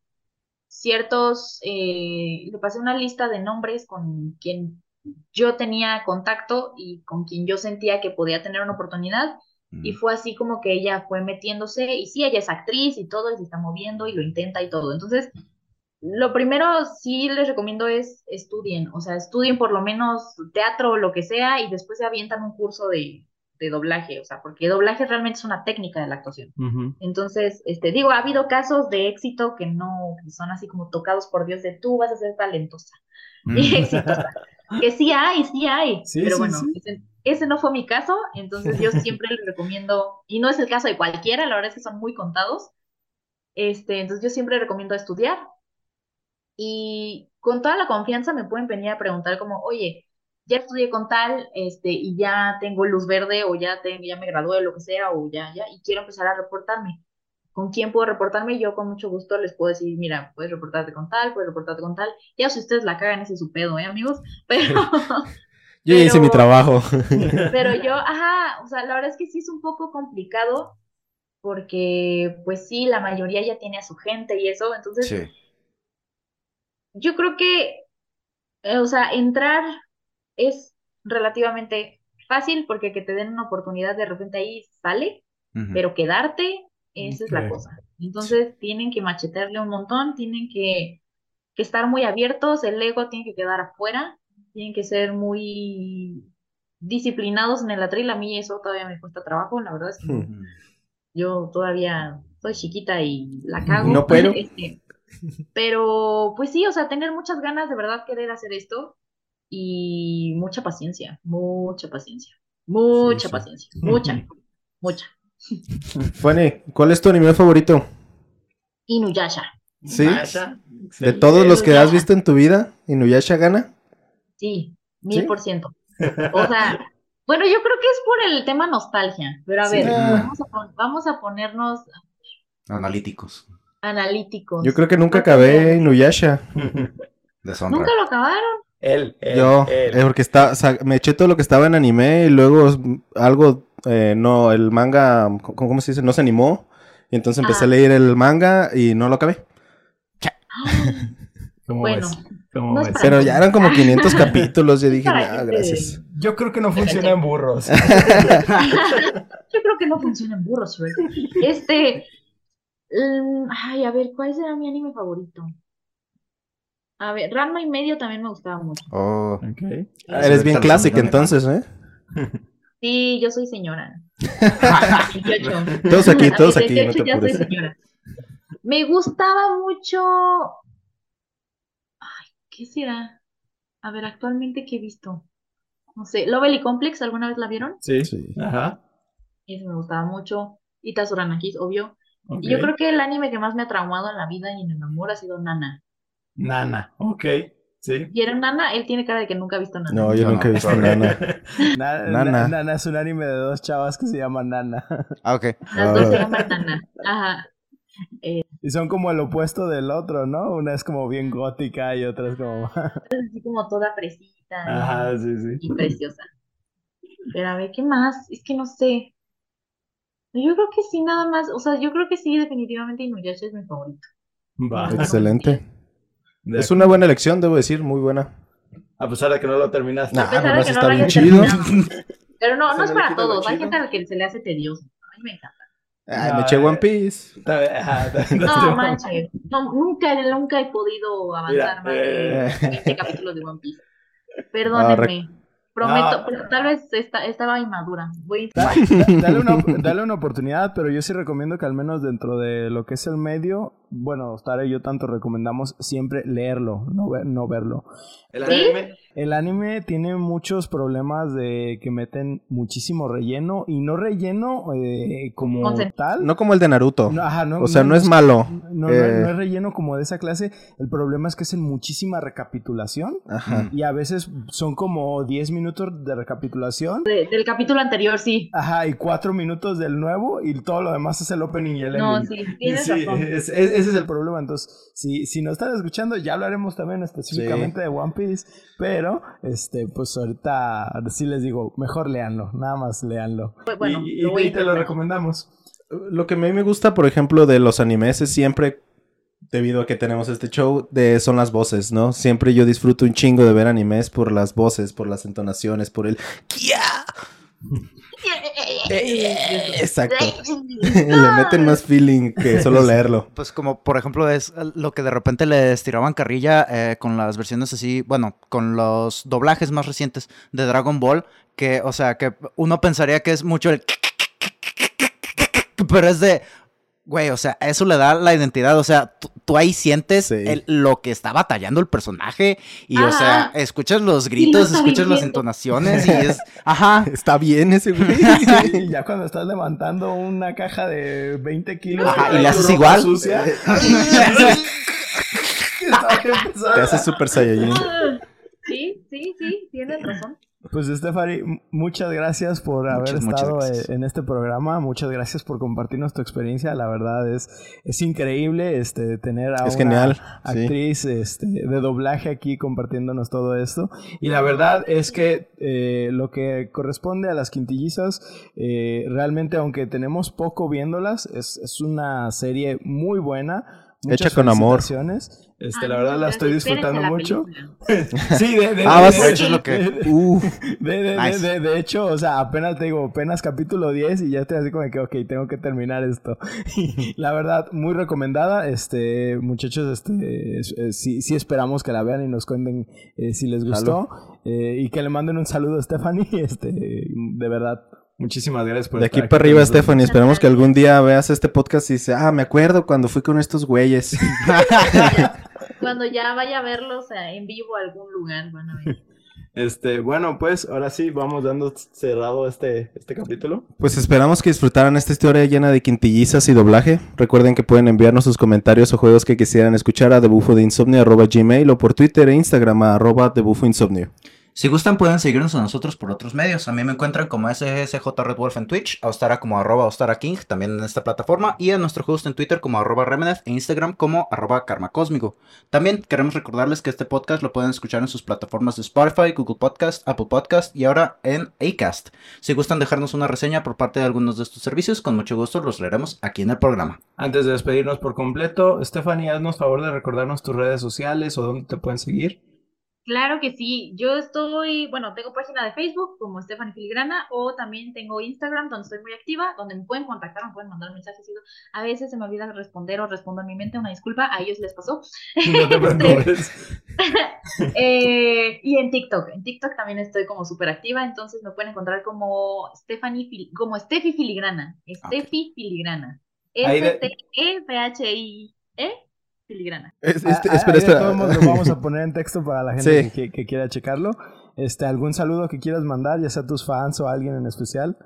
ciertos, eh, le pasé una lista de nombres con quien yo tenía contacto y con quien yo sentía que podía tener una oportunidad. Y fue así como que ella fue metiéndose, y sí, ella es actriz y todo, y se está moviendo y lo intenta y todo. Entonces, lo primero sí les recomiendo es estudien, o sea, estudien por lo menos teatro o lo que sea, y después se avientan un curso de, de doblaje, o sea, porque doblaje realmente es una técnica de la actuación. Entonces, este, digo, ha habido casos de éxito que no, que son así como tocados por Dios de tú vas a ser talentosa y exitosa. Que sí hay, sí hay, Sí, pero sí, bueno, sí. Ese, no fue mi caso, entonces yo siempre les recomiendo, y no es el caso de cualquiera, la verdad es que son muy contados, este, entonces yo siempre recomiendo estudiar y con toda la confianza me pueden venir a preguntar como, oye, ya estudié con tal, este, y ya tengo luz verde, o ya, tengo, ya me gradué, lo que sea, o ya, ya, y quiero empezar a reportarme. ¿Con quién puedo reportarme? Yo con mucho gusto les puedo decir, mira, puedes reportarte con tal, puedes reportarte con tal. Ya si ustedes la cagan, ese es su pedo, ¿eh, amigos? Pero, Yo ya hice mi trabajo. Pero yo, ajá, o sea, la verdad es que sí es un poco complicado porque, pues sí, la mayoría ya tiene a su gente y eso, entonces Sí. yo creo que, eh, o sea, entrar es relativamente fácil porque que te den una oportunidad de repente ahí sale, pero quedarte, esa es la cosa. Entonces tienen que machetearle un montón, tienen que, que estar muy abiertos, el ego tiene que quedar afuera, tienen que ser muy disciplinados en el atril. A mí eso todavía me cuesta trabajo, la verdad es que Ujú. yo todavía soy chiquita y la cago. No puedo. Este, pero pues sí, o sea, tener muchas ganas de verdad querer hacer esto y mucha paciencia, mucha paciencia, mucha Sí, sí. paciencia, mucha, mucha. Fanny, ¿cuál es tu anime favorito? Inuyasha, ¿Sí? Masha, De todos los que has visto en tu vida, ¿Inuyasha gana? Sí, mil por ciento. O sea, bueno, yo creo que es por el tema nostalgia, pero a Sí. ver, Ah. vamos a, pon- vamos a ponernos Analíticos. analíticos. Yo creo que nunca acabé. Inuyasha. ¿Nunca lo acabaron? Él, él, Yo, él. eh, porque está, o sea, me eché todo lo que estaba en anime y luego algo, eh, no, el manga, ¿cómo, cómo se dice? No se animó. Y entonces empecé Ah. a leer el manga y no lo acabé. ¿Cómo Bueno, ves? Pero ya eran como 500 capítulos. Yo dije, no, gracias. Yo creo que no funciona en burros. Yo creo que no funciona en burros, Shrek. Este. mm, ay, a ver, ¿cuál será mi anime favorito? A ver, Ranma y medio también me gustaba mucho. Oh. Ok. Eres bien clásica entonces, ¿eh? Sí, yo soy señora. 18. Todos aquí, todos aquí, no 18 te ya soy señora. Me gustaba mucho. ¿Qué será? A ver, actualmente, ¿qué he visto? No sé, Lovely Complex, ¿alguna vez la vieron? Sí. Sí. Ajá. Ese me gustaba mucho. Ita Uranakis, obvio. Ok. Y yo creo que el anime que más me ha traumado en la vida y en el amor ha sido Nana. Nana. Ok. Sí. ¿Vieron Nana? Él tiene cara de que nunca ha visto Nana. No, yo nunca he visto nana. Na- Nana. Na- Nana es un anime de dos chavas que se llama Nana. Ah, ok. Las dos se Ah. llaman Nana. Ajá. Y son como el opuesto del otro, ¿no? Una es como bien gótica y otra es como... Así como toda fresita Ajá, sí, sí. y preciosa. Pero a ver, ¿qué más? Es que no sé. Yo creo que sí, nada más. O sea, yo creo que sí, definitivamente Inuyasha es mi favorito. Va. Excelente. De Es una buena elección, debo decir, muy buena. A pesar de que no lo terminaste. Nah, A pesar pero de eso que no está bien chido. terminado. Pero no, no es para todos. Hay gente a la que se le hace tedioso. A mí me encanta. Ay, No, me eché eh. One Piece. No, manches. No, nunca, nunca he podido avanzar Mira, más de eh. 20 capítulos de One Piece. Perdónenme. Prometo, No. pero tal vez esta- estaba inmadura. Voy Da- dale, una, dale una oportunidad, pero yo sí recomiendo que al menos dentro de lo que es el medio, bueno, Tara y yo tanto recomendamos siempre leerlo, no, ver- no verlo. El ¿Sí? anime. El anime tiene muchos problemas de que meten muchísimo relleno y no relleno eh, como tal. No como el de Naruto. No, ajá, no- o sea, no- no es malo. No, no- Eh. no es relleno como de esa clase. El problema es que hacen muchísima recapitulación Ajá. y a veces son como 10 minutos de recapitulación. de- del capítulo anterior, sí. Ajá, y 4 minutos del nuevo y todo lo demás es el opening y el No, ending. sí, tienes Sí, razón. es- es- ese es el problema. Entonces, si, si no están escuchando, ya hablaremos también específicamente de One Piece. Pero, este, pues ahorita sí les digo, mejor leanlo. Nada más leanlo. Pues, Bueno, y, te lo recomendamos. Lo que a mí me gusta, por ejemplo, de los animes es siempre, debido a que tenemos este show, de, son las voces, ¿no? Siempre yo disfruto un chingo de ver animes por las voces, por las entonaciones, por el... ¡Kia! Exacto. Le meten más feeling que solo leerlo. Pues como por ejemplo es lo que de repente le estiraban carrilla eh, con las versiones así, bueno, con los doblajes más recientes de Dragon Ball, que, o sea, que uno pensaría que es mucho el... Pero es de... Güey, o sea, eso le da la identidad, o sea, tú, ahí sientes Sí. el- lo que está batallando el personaje y, o sea, escuchas los lo gritos, escuchas las entonaciones y es... Ajá. Está bien ese güey. Y ya cuando estás levantando una caja de 20 kilos. Ajá, y le haces igual. sucia. Te hace super saiyajin. Sí, sí, sí, tienes razón. Pues Stephanie, muchas gracias por haber estado en este programa, muchas gracias por compartirnos tu experiencia, la verdad es, es increíble este, tener a una actriz este, de doblaje aquí compartiéndonos todo esto. Y la verdad es que eh, lo que corresponde a las quintillizas, eh, realmente aunque tenemos poco viéndolas, es, es una serie muy buena Hecha con amor. Este, la verdad la estoy disfrutando mucho. sí, de, de, ah, de, hecho, lo que... de, hecho, o sea, apenas te digo, apenas capítulo 10 y ya estoy así como que, ok, tengo que terminar esto. la verdad, muy recomendada. Este, muchachos, este, sí, sí esperamos que la vean y nos cuenten eh, si les gustó. Eh, y que le manden un saludo a Stephanie. Este, de verdad, Muchísimas gracias por De aquí para arriba, Stephanie. Esperamos que algún día veas este podcast y dices, ah, me acuerdo cuando fui con estos güeyes. cuando ya vaya a verlos en vivo a algún lugar, bueno. Este, bueno, pues ahora sí, vamos dando cerrado este, este capítulo. Pues esperamos que disfrutaran esta historia llena de quintillizas y doblaje. Recuerden que pueden enviarnos sus comentarios o juegos que quisieran escuchar a debufodeinsomnio.gmail o por Twitter e Instagram a arroba debufoinsomnio. Si gustan pueden seguirnos a nosotros por otros medios. A mí me encuentran como SSJ Red Wolf en Twitch, a Ostara como arroba Ostara King también en esta plataforma y a nuestro host en Twitter como arroba Remenef e Instagram como arroba Karma Cósmico. También queremos recordarles que este podcast lo pueden escuchar en sus plataformas de Spotify, Google Podcast, Apple Podcast y ahora en Acast. Si gustan dejarnos una reseña por parte de algunos de estos servicios, con mucho gusto los leeremos aquí en el programa. Antes de despedirnos por completo, Stephanie, haznos favor de recordarnos tus redes sociales o dónde te pueden seguir. Claro que sí, yo estoy, bueno, tengo página de Facebook como Stephanie Filigrana o también tengo Instagram donde estoy muy activa, donde me pueden contactar, me pueden mandar mensajes. A veces se me olvida responder o respondo en mi mente, una disculpa, a ellos les pasó. No te preocupes. eh, y en TikTok, en TikTok también estoy como súper activa, entonces me pueden encontrar como Stephanie, como Steffi Filigrana, ah, Steffi Filigrana, S-T-E-P-H-I-E filigrana. este, ah, espera, espera. lo vamos a poner en texto para la gente que, quiera checarlo. Este, ¿Algún saludo que quieras mandar, ya sea a tus fans o a alguien en especial?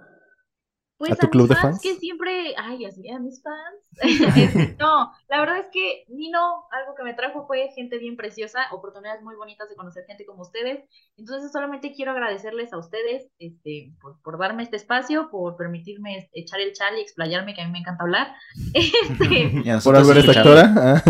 Pues ¿A tu club de fans? Que siempre, ay, así a mis fans. no, la verdad es que Nino, algo que me trajo fue gente bien preciosa, oportunidades muy bonitas de conocer gente como ustedes. Entonces, solamente quiero agradecerles a ustedes este, por, darme este espacio, por permitirme echar el chal y explayarme, que a mí me encanta hablar. Este, por haber esta actora.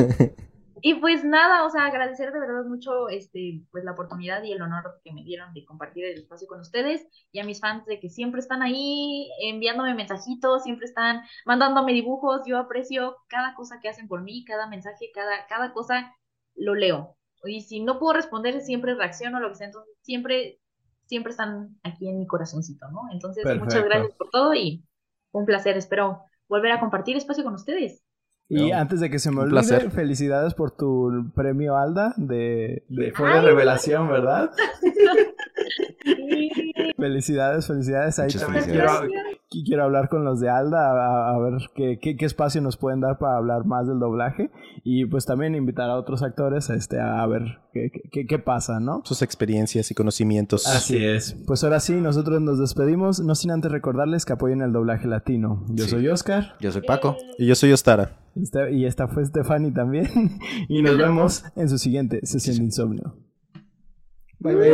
Y pues nada, o sea, agradecer de verdad mucho este, pues la oportunidad y el honor que me dieron de compartir el espacio con ustedes y a mis fans de que siempre están ahí enviándome mensajitos, siempre están mandándome dibujos, yo aprecio cada cosa que hacen por mí, cada mensaje, cada, cada cosa lo leo. Y si no puedo responder, siempre reacciono, lo que sea, entonces siempre, siempre están aquí en mi corazoncito, ¿no? Entonces, muchas gracias por todo y un placer, espero volver a compartir espacio con ustedes. Y antes de que se me olvide, felicidades por tu premio Alda de, de Fue de revelación, ¿verdad? felicidades, felicidades. Ahí también quiero, quiero, hablar con los de Alda a, ver qué, qué, espacio nos pueden dar para hablar más del doblaje. Y pues también invitar a otros actores este, a ver qué, qué, qué pasa, ¿no? Sus experiencias y conocimientos. Así es. Pues ahora sí, nosotros nos despedimos, no sin antes recordarles que apoyen el doblaje latino. Yo soy Oscar. Yo soy Paco. Y yo soy Ostara. Y esta fue Stephanie también. y nos vemos en su siguiente sesión de insomnio. Bye bye.